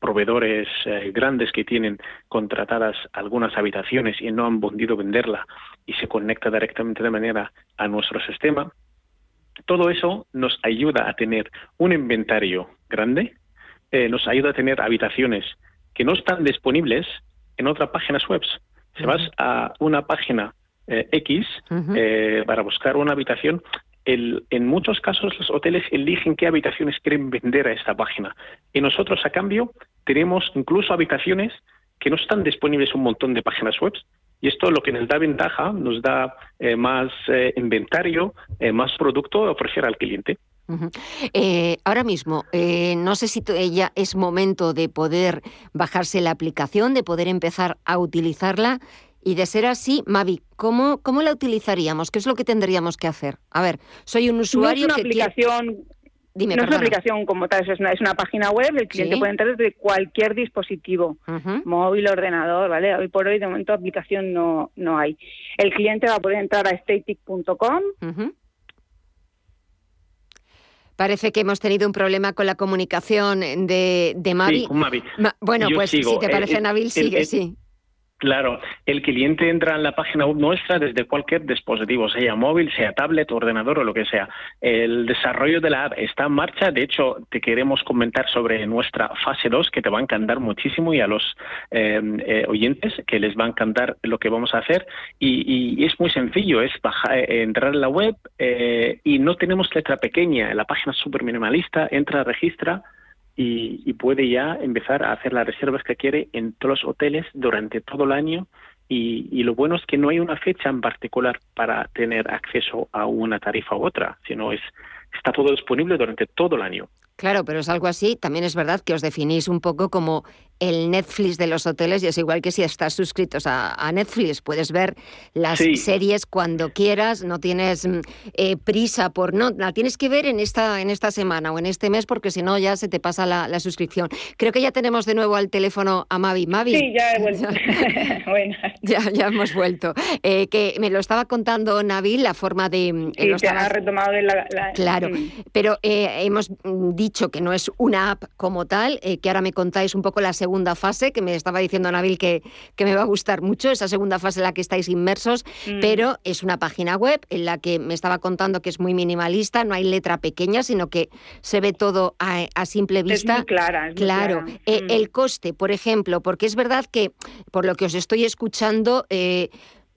proveedores grandes que tienen contratadas algunas habitaciones y no han podido venderla y se conecta directamente de manera a nuestro sistema todo eso nos ayuda a tener un inventario grande, eh, nos ayuda a tener habitaciones que no están disponibles en otras páginas web. Si vas a una página eh, X eh, para buscar una habitación, en muchos casos los hoteles eligen qué habitaciones quieren vender a esta página. Y nosotros, a cambio, tenemos incluso habitaciones que no están disponibles en un montón de páginas web y esto lo que nos da ventaja, nos da eh, más eh, inventario, eh, más producto a ofrecer al cliente. ahora mismo, no sé si ya es momento de poder bajarse la aplicación, de poder empezar a utilizarla. Y de ser así, Mavi, ¿cómo, cómo la utilizaríamos? ¿Qué es lo que tendríamos que hacer? A ver, soy un usuario no es una aplicación no es una aplicación como tal, es una, es una página web, el cliente puede entrar desde cualquier dispositivo, móvil, ordenador, ¿vale? Hoy por hoy, de momento, aplicación no, no hay. El cliente va a poder entrar a static.com Parece que hemos tenido un problema con la comunicación de, de Mavi. Sí, con Mavi. bueno, Yo pues sigo. si te parece, Eh, eh, Nabil, el- sigue, sí. Claro, el cliente entra en la página web nuestra desde cualquier dispositivo, sea móvil, sea tablet, ordenador o lo que sea. El desarrollo de la app está en marcha. De hecho, te queremos comentar sobre nuestra fase 2, que te va a encantar muchísimo y a los eh, eh, oyentes que les va a encantar lo que vamos a hacer. Y, y es muy sencillo, es bajar, eh, entrar en la web eh, y no tenemos letra pequeña. La página es súper minimalista, entra, registra y, y puede ya empezar a hacer las reservas que quiere en todos los hoteles durante todo el año. Y, y lo bueno es que no hay una fecha en particular para tener acceso a una tarifa u otra, sino es está todo disponible durante todo el año. Claro, pero es algo así. También es verdad que os definís un poco como el Netflix de los hoteles y es igual que si estás suscritos a, a Netflix. Puedes ver las Sí. series cuando quieras, no tienes mm, eh, prisa por no, la tienes que ver en esta, en esta semana o en este mes porque si no ya se te pasa la, la suscripción. Creo que ya tenemos de nuevo al teléfono a Mavi. Mavi. Sí, ya he vuelto. Ya, ya hemos vuelto. Eh, que me lo estaba contando Nabil, la forma de... mm, Sí, lo te estabas- ha retomado de la, la- Claro, Mm. pero eh, hemos mm, dicho que no es una app como tal, eh, que ahora me contáis un poco la segunda fase, que me estaba diciendo Nabil que, que me va a gustar mucho, esa segunda fase en la que estáis inmersos, Mm. pero es una página web en la que me estaba contando que es muy minimalista, no hay letra pequeña, sino que se ve todo a, a simple Es vista. muy clara, es muy claro, clara. Eh, Mm. el coste, por ejemplo, porque es verdad que por lo que os estoy escuchando, eh,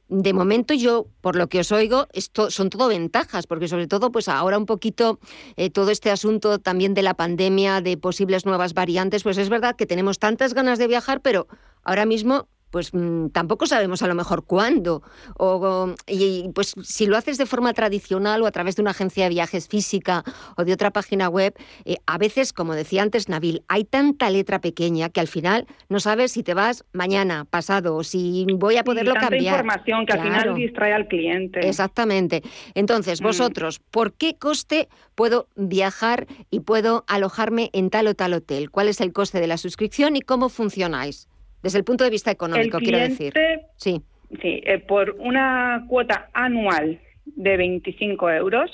de momento yo, por lo que os oigo, esto son todo ventajas, porque sobre todo, pues ahora un poquito eh, todo este asunto también de la pandemia, de posibles nuevas variantes, pues es verdad que tenemos tantas ganas de viajar, pero ahora mismo pues mm, tampoco sabemos a lo mejor cuándo. O, y pues si lo haces de forma tradicional o a través de una agencia de viajes física o de otra página web, eh, a veces, como decía antes Nabil, hay tanta letra pequeña que al final no sabes si te vas mañana, pasado, o si voy a poderlo Y tanta cambiar. información que al final distrae al cliente. Exactamente. Entonces, Mm. vosotros, ¿por qué coste puedo viajar y puedo alojarme en tal o tal hotel? ¿Cuál es el coste de la suscripción y cómo funcionáis? Desde el punto de vista económico, el quiero decir. Sí. Sí, eh, por una cuota anual de 25 euros,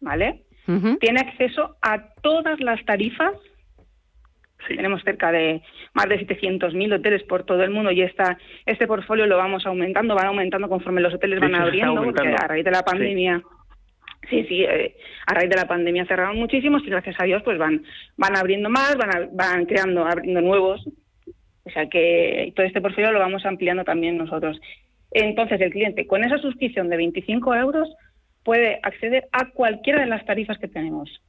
¿vale? Tiene acceso a todas las tarifas. Tenemos cerca de más de 700.000 hoteles por todo el mundo y esta, este portfolio lo vamos aumentando, va aumentando conforme los hoteles De van abriendo, porque a raíz de la Sí. pandemia. Sí, sí, eh, a raíz de la pandemia cerraron muchísimos y gracias a Dios pues van van abriendo más, van, a- van creando, abriendo nuevos. O sea que todo este portfolio lo vamos ampliando también nosotros. Entonces el cliente con esa suscripción de 25 euros puede acceder a cualquiera de las tarifas que tenemos.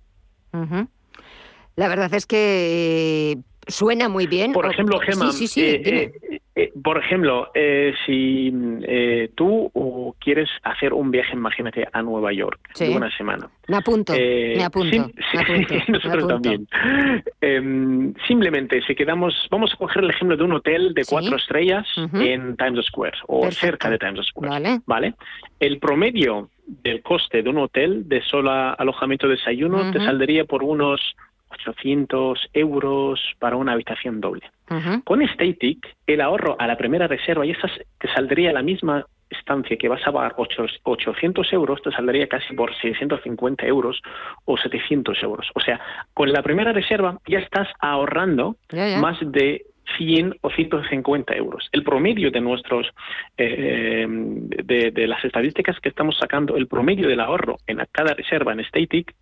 La verdad es que eh, suena muy bien. Por ejemplo, Gemma, Sí, sí, sí. eh, eh, eh, por ejemplo, eh, si eh, tú quieres hacer un viaje, imagínate, a Nueva York de una semana. me apunto, me apunto, sim- me apunto, me nosotros apunto. también. Em, simplemente, si quedamos, vamos a coger el ejemplo de un hotel de cuatro estrellas en Times Square o Perfecto. cerca de Times Square. Vale. ¿vale? El promedio del coste de un hotel de solo alojamiento desayuno te saldría por unos 800 euros para una habitación doble. Con Static, el ahorro a la primera reserva, y esa te saldría la misma estancia que vas a pagar ocho- 800 euros, te saldría casi por 650 euros o 700 euros. O sea, con la primera reserva ya estás ahorrando más de 100 o 150 euros. El promedio de nuestros, eh, de, de las estadísticas que estamos sacando, el promedio del ahorro en cada reserva en Static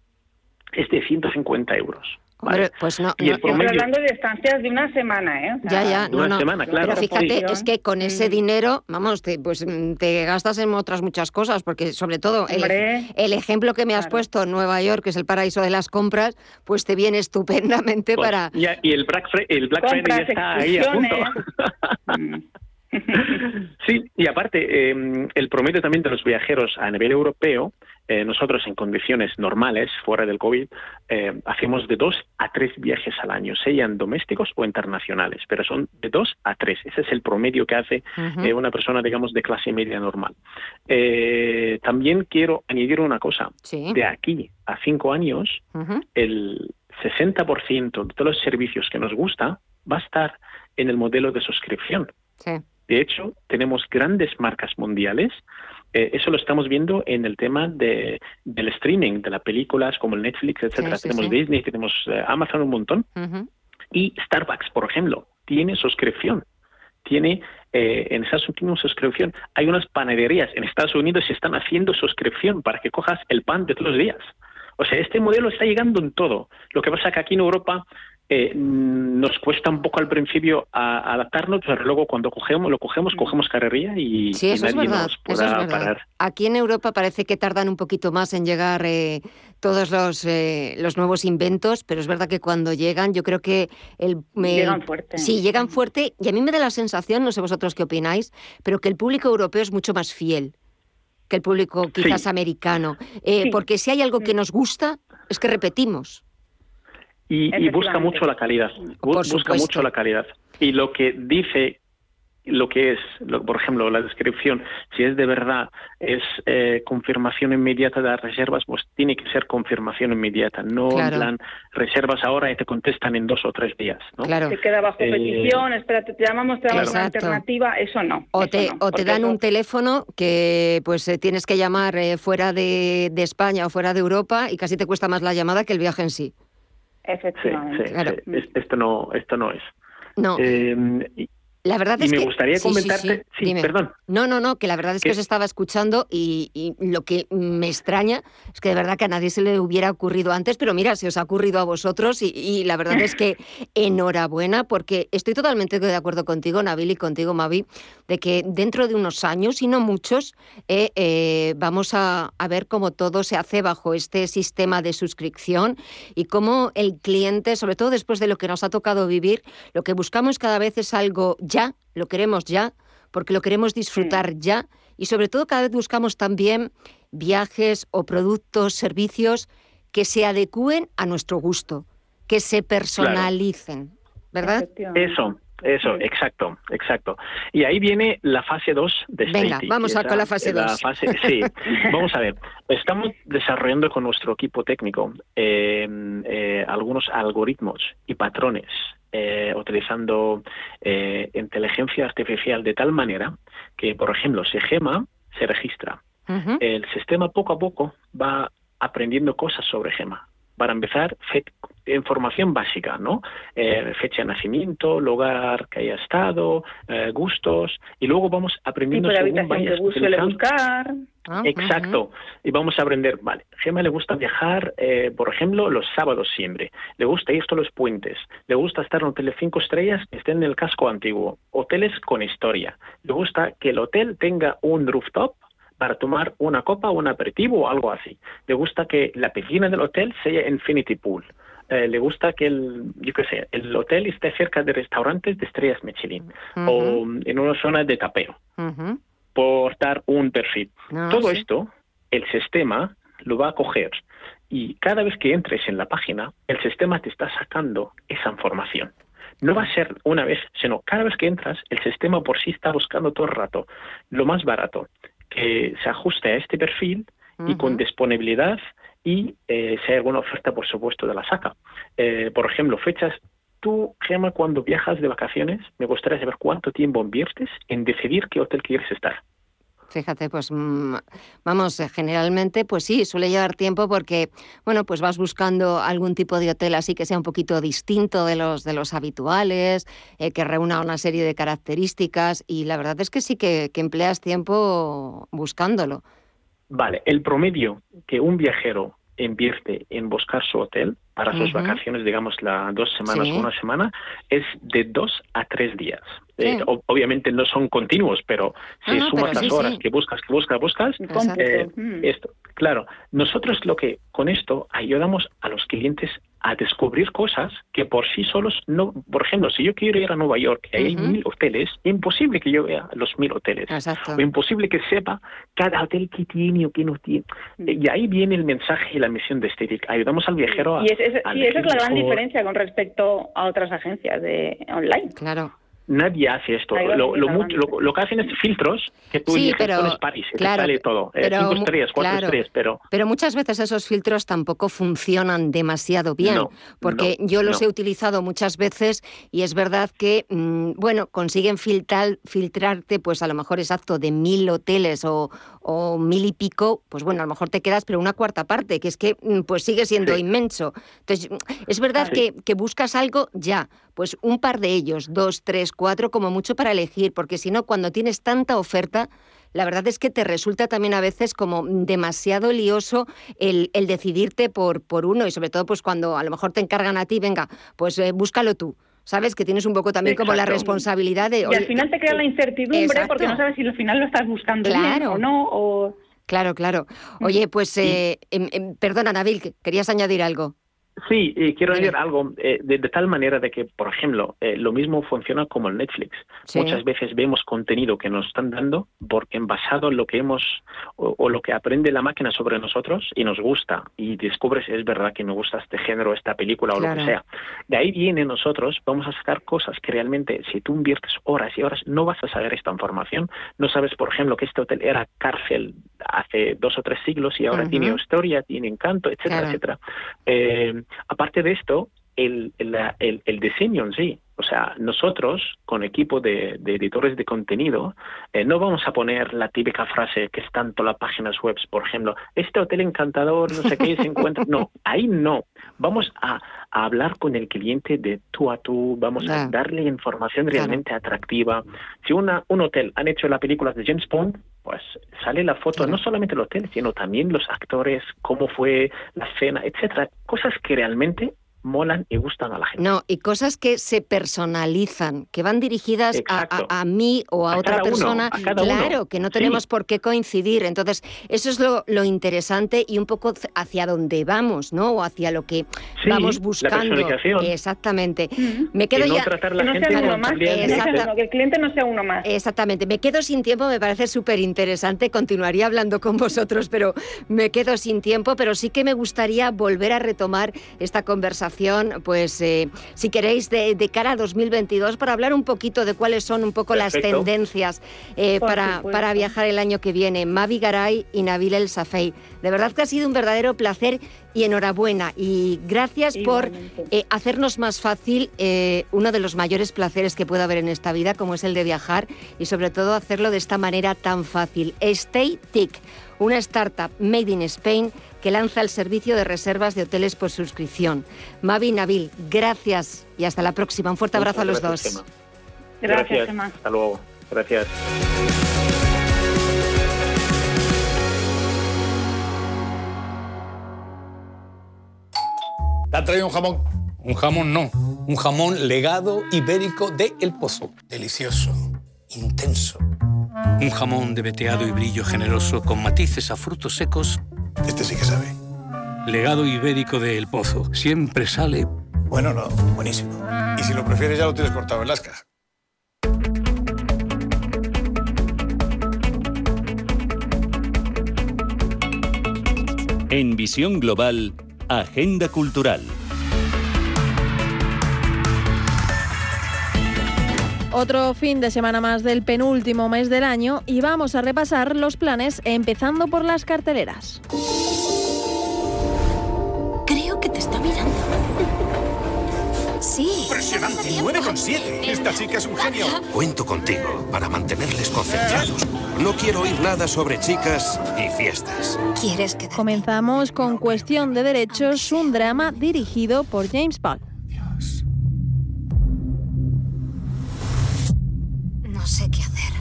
es de 150 euros. Hombre, pues no, no- Estamos promedio- hablando de estancias de una semana, ¿eh? O Ya, sea, ya, no, una no. semana, claro. Pero fíjate, es que con ese Mm. dinero, vamos, te, pues mm, te gastas en otras muchas cosas, porque sobre todo el, el ejemplo que me has Claro. puesto, Nueva York, que es el paraíso de las compras, pues te viene estupendamente Pues, para... ya- y el Black, Fri- el Black Friday ya está ahí a punto. excursiones. Sí, y aparte, eh, el promedio también de los viajeros a nivel europeo, eh, nosotros en condiciones normales, fuera del COVID, eh, hacemos de dos a tres viajes al año, sean domésticos o internacionales, pero son de dos a tres. Ese es el promedio que hace eh, una persona, digamos, de clase media normal. También quiero añadir una cosa. Sí. De aquí a cinco años, el 60% de todos los servicios que nos gusta va a estar en el modelo de suscripción. Sí. De hecho, tenemos grandes marcas mundiales Eh, eso lo estamos viendo en el tema de, del streaming, de las películas como el Netflix, etcétera. tenemos Disney, tenemos eh, Amazon un montón. Y Starbucks, por ejemplo, tiene suscripción. Tiene eh, en Estados Unidos suscripción. Hay unas panaderías en Estados Unidos que están haciendo suscripción para que cojas el pan de todos los días. O sea, este modelo está llegando en todo. Lo que pasa es que aquí en Europa eh, nos cuesta un poco al principio a, adaptarnos, pero luego cuando cogemos, lo cogemos, cogemos carrería y, sí, eso nadie es verdad, nos podrá parar. Aquí en Europa parece que tardan un poquito más en llegar eh, todos los, eh, los nuevos inventos, pero es verdad que cuando llegan, yo creo que el, llegan fuerte. Sí, llegan fuerte y a mí me da la sensación, no sé vosotros qué opináis, pero que el público europeo es mucho más fiel que el público quizás americano, porque si hay algo que nos gusta es que repetimos. Y, busca mucho la calidad. busca mucho la calidad. Y lo que dice lo que es, por ejemplo, la descripción, si es de verdad, es eh, confirmación inmediata de las reservas, pues tiene que ser confirmación inmediata, no en plan reservas ahora y te contestan en dos o tres días. ¿no? Claro. Te queda bajo eh, petición, espérate, te llamamos, te damos una alternativa, eso no. O te, o te dan un teléfono que pues eh, tienes que llamar fuera de, de España o fuera de Europa y casi te cuesta más la llamada que el viaje en sí. Efectivamente. Esto, no, esto no es. No. Eh, la verdad y es me que... gustaría comentarte... Sí, perdón. No, no, no, que la verdad es que os estaba escuchando y, lo que me extraña es que de verdad que a nadie se le hubiera ocurrido antes, pero mira, se os ha ocurrido a vosotros y, la verdad es que enhorabuena porque estoy totalmente de acuerdo contigo, Nabil, y contigo, Mavi, de que dentro de unos años, y no muchos, eh, eh, vamos a, a ver cómo todo se hace bajo este sistema de suscripción y cómo el cliente, sobre todo después de lo que nos ha tocado vivir, lo que buscamos cada vez es algo ya, lo queremos ya, porque lo queremos disfrutar ya. Y sobre todo cada vez buscamos también viajes o productos, servicios que se adecúen a nuestro gusto, que se personalicen, ¿verdad? Eso, eso, exacto, exacto. Y ahí viene la fase 2 de Venga, vamos a con la fase 2. Sí, vamos a ver. Estamos desarrollando con nuestro equipo técnico eh, eh, algunos algoritmos y patrones eh, utilizando eh, inteligencia artificial de tal manera que, por ejemplo, si Gema se registra, el sistema poco a poco va aprendiendo cosas sobre Gema. Para empezar, información básica, ¿no? Eh, fecha de nacimiento, lugar que haya estado, eh, gustos, y luego vamos aprendiendo según vayas buscar. Ah, Exacto. Y vamos a aprender, vale, Gema le gusta viajar, eh, por ejemplo, los sábados siempre. Le gusta ir a los puentes. Le gusta estar en hoteles cinco estrellas que estén en el casco antiguo. Hoteles con historia. Le gusta que el hotel tenga un rooftop para tomar una copa o un aperitivo o algo así. Le gusta que la piscina del hotel sea Infinity Pool. Eh, le gusta que el, yo qué sé, el hotel esté cerca de restaurantes de estrellas Michelin o en una zona de tapeo, por dar un perfil. Todo esto, el sistema lo va a coger y cada vez que entres en la página, el sistema te está sacando esa información. No va a ser una vez, sino cada vez que entras, el sistema por sí está buscando todo el rato lo más barato que se ajuste a este perfil y con disponibilidad y eh, si hay alguna oferta, por supuesto, de la saca. Eh, por ejemplo, fechas. Tú, Gemma, cuando viajas de vacaciones, me gustaría saber cuánto tiempo inviertes en decidir qué hotel quieres estar. Fíjate, pues mm, vamos, eh, generalmente, pues sí, suele llevar tiempo porque, bueno, pues vas buscando algún tipo de hotel así que sea un poquito distinto de los, de los habituales, que reúna una serie de características y la verdad es que sí que empleas tiempo buscándolo. Vale, el promedio que un viajero invierte en buscar su hotel para sus vacaciones, digamos, las dos semanas o una semana, es de dos a tres días. Eh, obviamente no son continuos, pero si sumas las horas que buscas, que buscas, buscas, eh, mm. esto. Claro, nosotros lo que con esto ayudamos a los clientes a descubrir cosas que por sí solos no. Por ejemplo, si yo quiero ir a Nueva York y hay mil hoteles, imposible que yo vea los mil hoteles. O imposible que sepa cada hotel que tiene o que no tiene. Mm. Y ahí viene el mensaje y la misión de Estetic. Ayudamos al viajero a. Y, esa es la gran diferencia con respecto a otras agencias de online. Claro. Nadie hace esto. Lo, lo, que hacen es filtros que tú sí, pero, París, claro, sale todo. Eh, pero, cinco estrellas, cuatro estrellas, pero... Pero muchas veces esos filtros tampoco funcionan demasiado bien, porque yo los he utilizado muchas veces y es verdad que, mm, bueno, consiguen filtrar, filtrarte, pues a lo mejor exacto, de mil hoteles o, o, mil y pico, pues bueno, a lo mejor te quedas, pero una cuarta parte, que es que mm, pues sigue siendo inmenso. Entonces, es verdad que, que buscas algo ya, pues un par de ellos, dos, tres, cuatro como mucho para elegir, porque si no, cuando tienes tanta oferta, la verdad es que te resulta también a veces como demasiado lioso el, decidirte por, por uno y sobre todo pues cuando a lo mejor te encargan a ti, venga, pues eh, búscalo tú. Sabes que tienes un poco también como la responsabilidad de... Y al final te crea la incertidumbre porque no sabes si al final lo estás buscando claro. o no. Claro, claro. Mm. Oye, pues eh, em, perdona, Nabil, querías añadir algo. Sí, quiero decir algo eh, de, tal manera de que, por ejemplo, eh, lo mismo funciona como el Netflix. Muchas veces vemos contenido que nos están dando porque en basado en lo que hemos o, lo que aprende la máquina sobre nosotros y nos gusta y descubres es verdad que me gusta este género, esta película o lo que sea. De ahí viene nosotros vamos a sacar cosas que realmente si tú inviertes horas y horas no vas a saber esta información. No sabes, por ejemplo, que este hotel era cárcel hace dos o tres siglos y ahora tiene historia, tiene encanto, etcétera, etcétera. Eh, aparte de esto, el, diseño en sí. O sea, nosotros, con equipo de, editores de contenido, eh, no vamos a poner la típica frase que está en todas las páginas web, por ejemplo, este hotel encantador, no sé qué, se encuentra. No, ahí no. Vamos a, hablar con el cliente de tú a tú, vamos a darle información realmente atractiva. Si una, un hotel han hecho la película de James Bond, pues sale la foto, no solamente del hotel, sino también los actores, cómo fue la cena, etcétera. Cosas que realmente molan y gustan a la gente. No, y cosas que se personalizan, que van dirigidas a, mí o a, otra persona. claro, que no tenemos por qué coincidir. Entonces, eso es lo, interesante y un poco hacia dónde vamos, ¿no? O hacia lo que vamos buscando. Exactamente. Me quedo ya. que no sea uno más. que el cliente no sea uno más. Exactamente. Me quedo sin tiempo, me parece súper interesante. Continuaría hablando con vosotros, pero me quedo sin tiempo. Pero sí que me gustaría volver a retomar esta conversación pues eh, si queréis, de, cara a 2022, para hablar un poquito de cuáles son un poco las tendencias eh, para, para viajar el año que viene. Mavi Garay y Nabil El Safei. De verdad que ha sido un verdadero placer y enhorabuena. Y gracias por eh, hacernos más fácil uno de los mayores placeres que puede haber en esta vida, como es el de viajar, y sobre todo hacerlo de esta manera tan fácil. Stay Tick, una startup made in Spain que lanza el servicio de reservas de hoteles por suscripción. Mavi Nabil, gracias y hasta la próxima. Un fuerte abrazo a los dos. Gracias, Hasta luego. Gracias. ¿Te ha traído un jamón? Un jamón no, un jamón legado ibérico de El Pozo. Delicioso, intenso. Un jamón de veteado y brillo generoso con matices a frutos secos este sí que sabe. Legado ibérico de El Pozo. Siempre sale... Bueno, no, buenísimo. Y si lo prefieres ya lo tienes cortado en lascas. En Visión Global, Agenda Cultural. Otro fin de semana más del penúltimo mes del año y vamos a repasar los planes empezando por las carteleras. Creo que te está mirando. Sí. Impresionante, 9,7. Esta chica es un genio. Cuento contigo para mantenerles concentrados. No quiero oír nada sobre chicas y fiestas. ¿Quieres que Comenzamos con Cuestión de Derechos, un drama dirigido por James Bond. Sé qué hacer.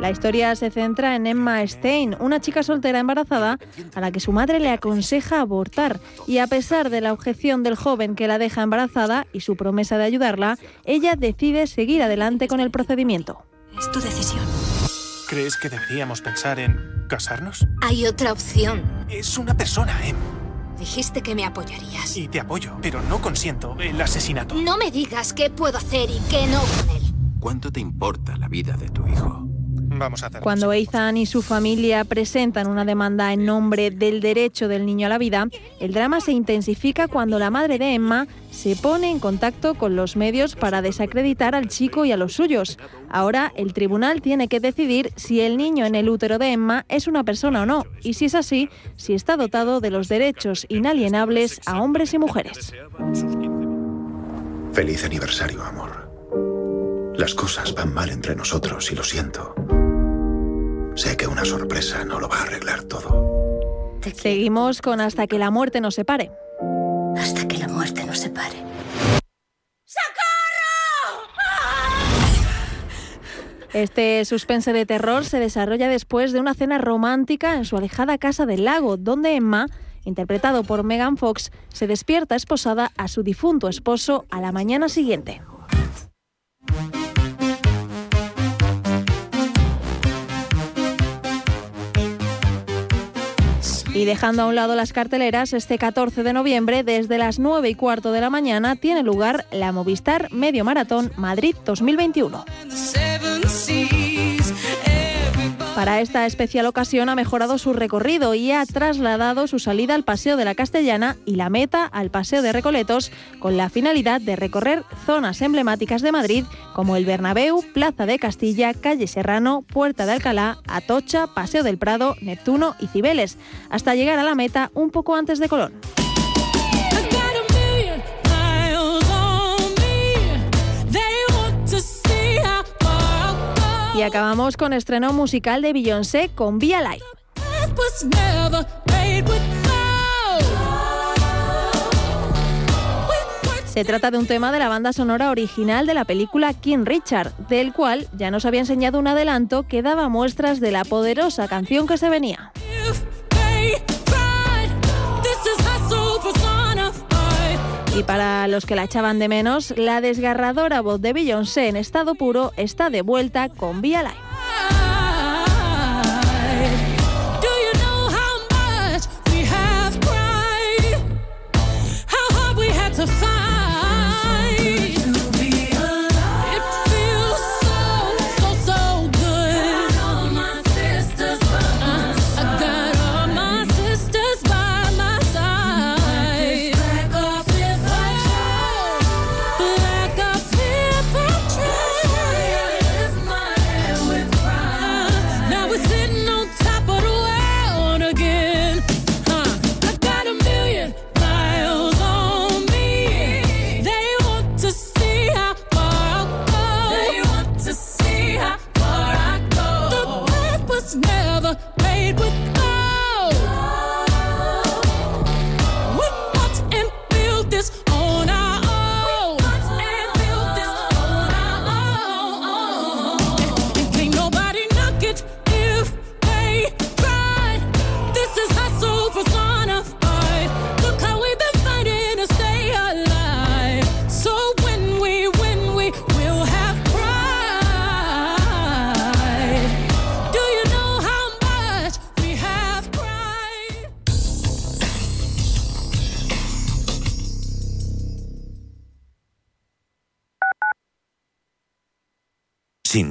La historia se centra en Emma Stein, una chica soltera embarazada a la que su madre le aconseja abortar y a pesar de la objeción del joven que la deja embarazada y su promesa de ayudarla, ella decide seguir adelante con el procedimiento. Es tu decisión. ¿Crees que deberíamos pensar en casarnos? Hay otra opción. Es una persona, Em. Dijiste que me apoyarías. Y te apoyo, pero no consiento el asesinato. No me digas qué puedo hacer y qué no con él. ¿Cuánto te importa la vida de tu hijo? Vamos a hacer. Cuando Ethan y su familia presentan una demanda en nombre del derecho del niño a la vida, el drama se intensifica cuando la madre de Emma se pone en contacto con los medios para desacreditar al chico y a los suyos. Ahora el tribunal tiene que decidir si el niño en el útero de Emma es una persona o no, y si es así, si está dotado de los derechos inalienables a hombres y mujeres. Feliz aniversario, amor. Las cosas van mal entre nosotros y lo siento. Sé que una sorpresa no lo va a arreglar todo. Seguimos con Hasta que la muerte nos separe. Hasta que la muerte nos separe. Este suspense de terror se desarrolla después de una cena romántica en su alejada casa del lago, donde Emma, interpretado por Megan Fox, se despierta esposada a su difunto esposo a la mañana siguiente. Y dejando a un lado las carteleras, este 14 de noviembre, desde las 9 y cuarto de la mañana, tiene lugar la Movistar Medio Maratón Madrid 2021. Para esta especial ocasión ha mejorado su recorrido y ha trasladado su salida al Paseo de la Castellana y la meta al Paseo de Recoletos con la finalidad de recorrer zonas emblemáticas de Madrid como el Bernabéu, Plaza de Castilla, Calle Serrano, Puerta de Alcalá, Atocha, Paseo del Prado, Neptuno y Cibeles, hasta llegar a la meta un poco antes de Colón. Y acabamos con estreno musical de Beyoncé con Via Live. Se trata de un tema de la banda sonora original de la película King Richard, del cual ya nos había enseñado un adelanto que daba muestras de la poderosa canción que se venía. Y para los que la echaban de menos, la desgarradora voz de Beyoncé en estado puro está de vuelta con Via Live.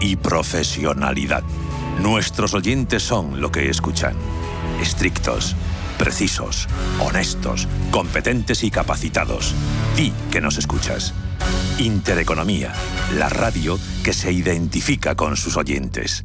y profesionalidad. Nuestros oyentes son lo que escuchan. Estrictos, precisos, honestos, competentes y capacitados. Di que nos escuchas. Intereconomía, la radio que se identifica con sus oyentes.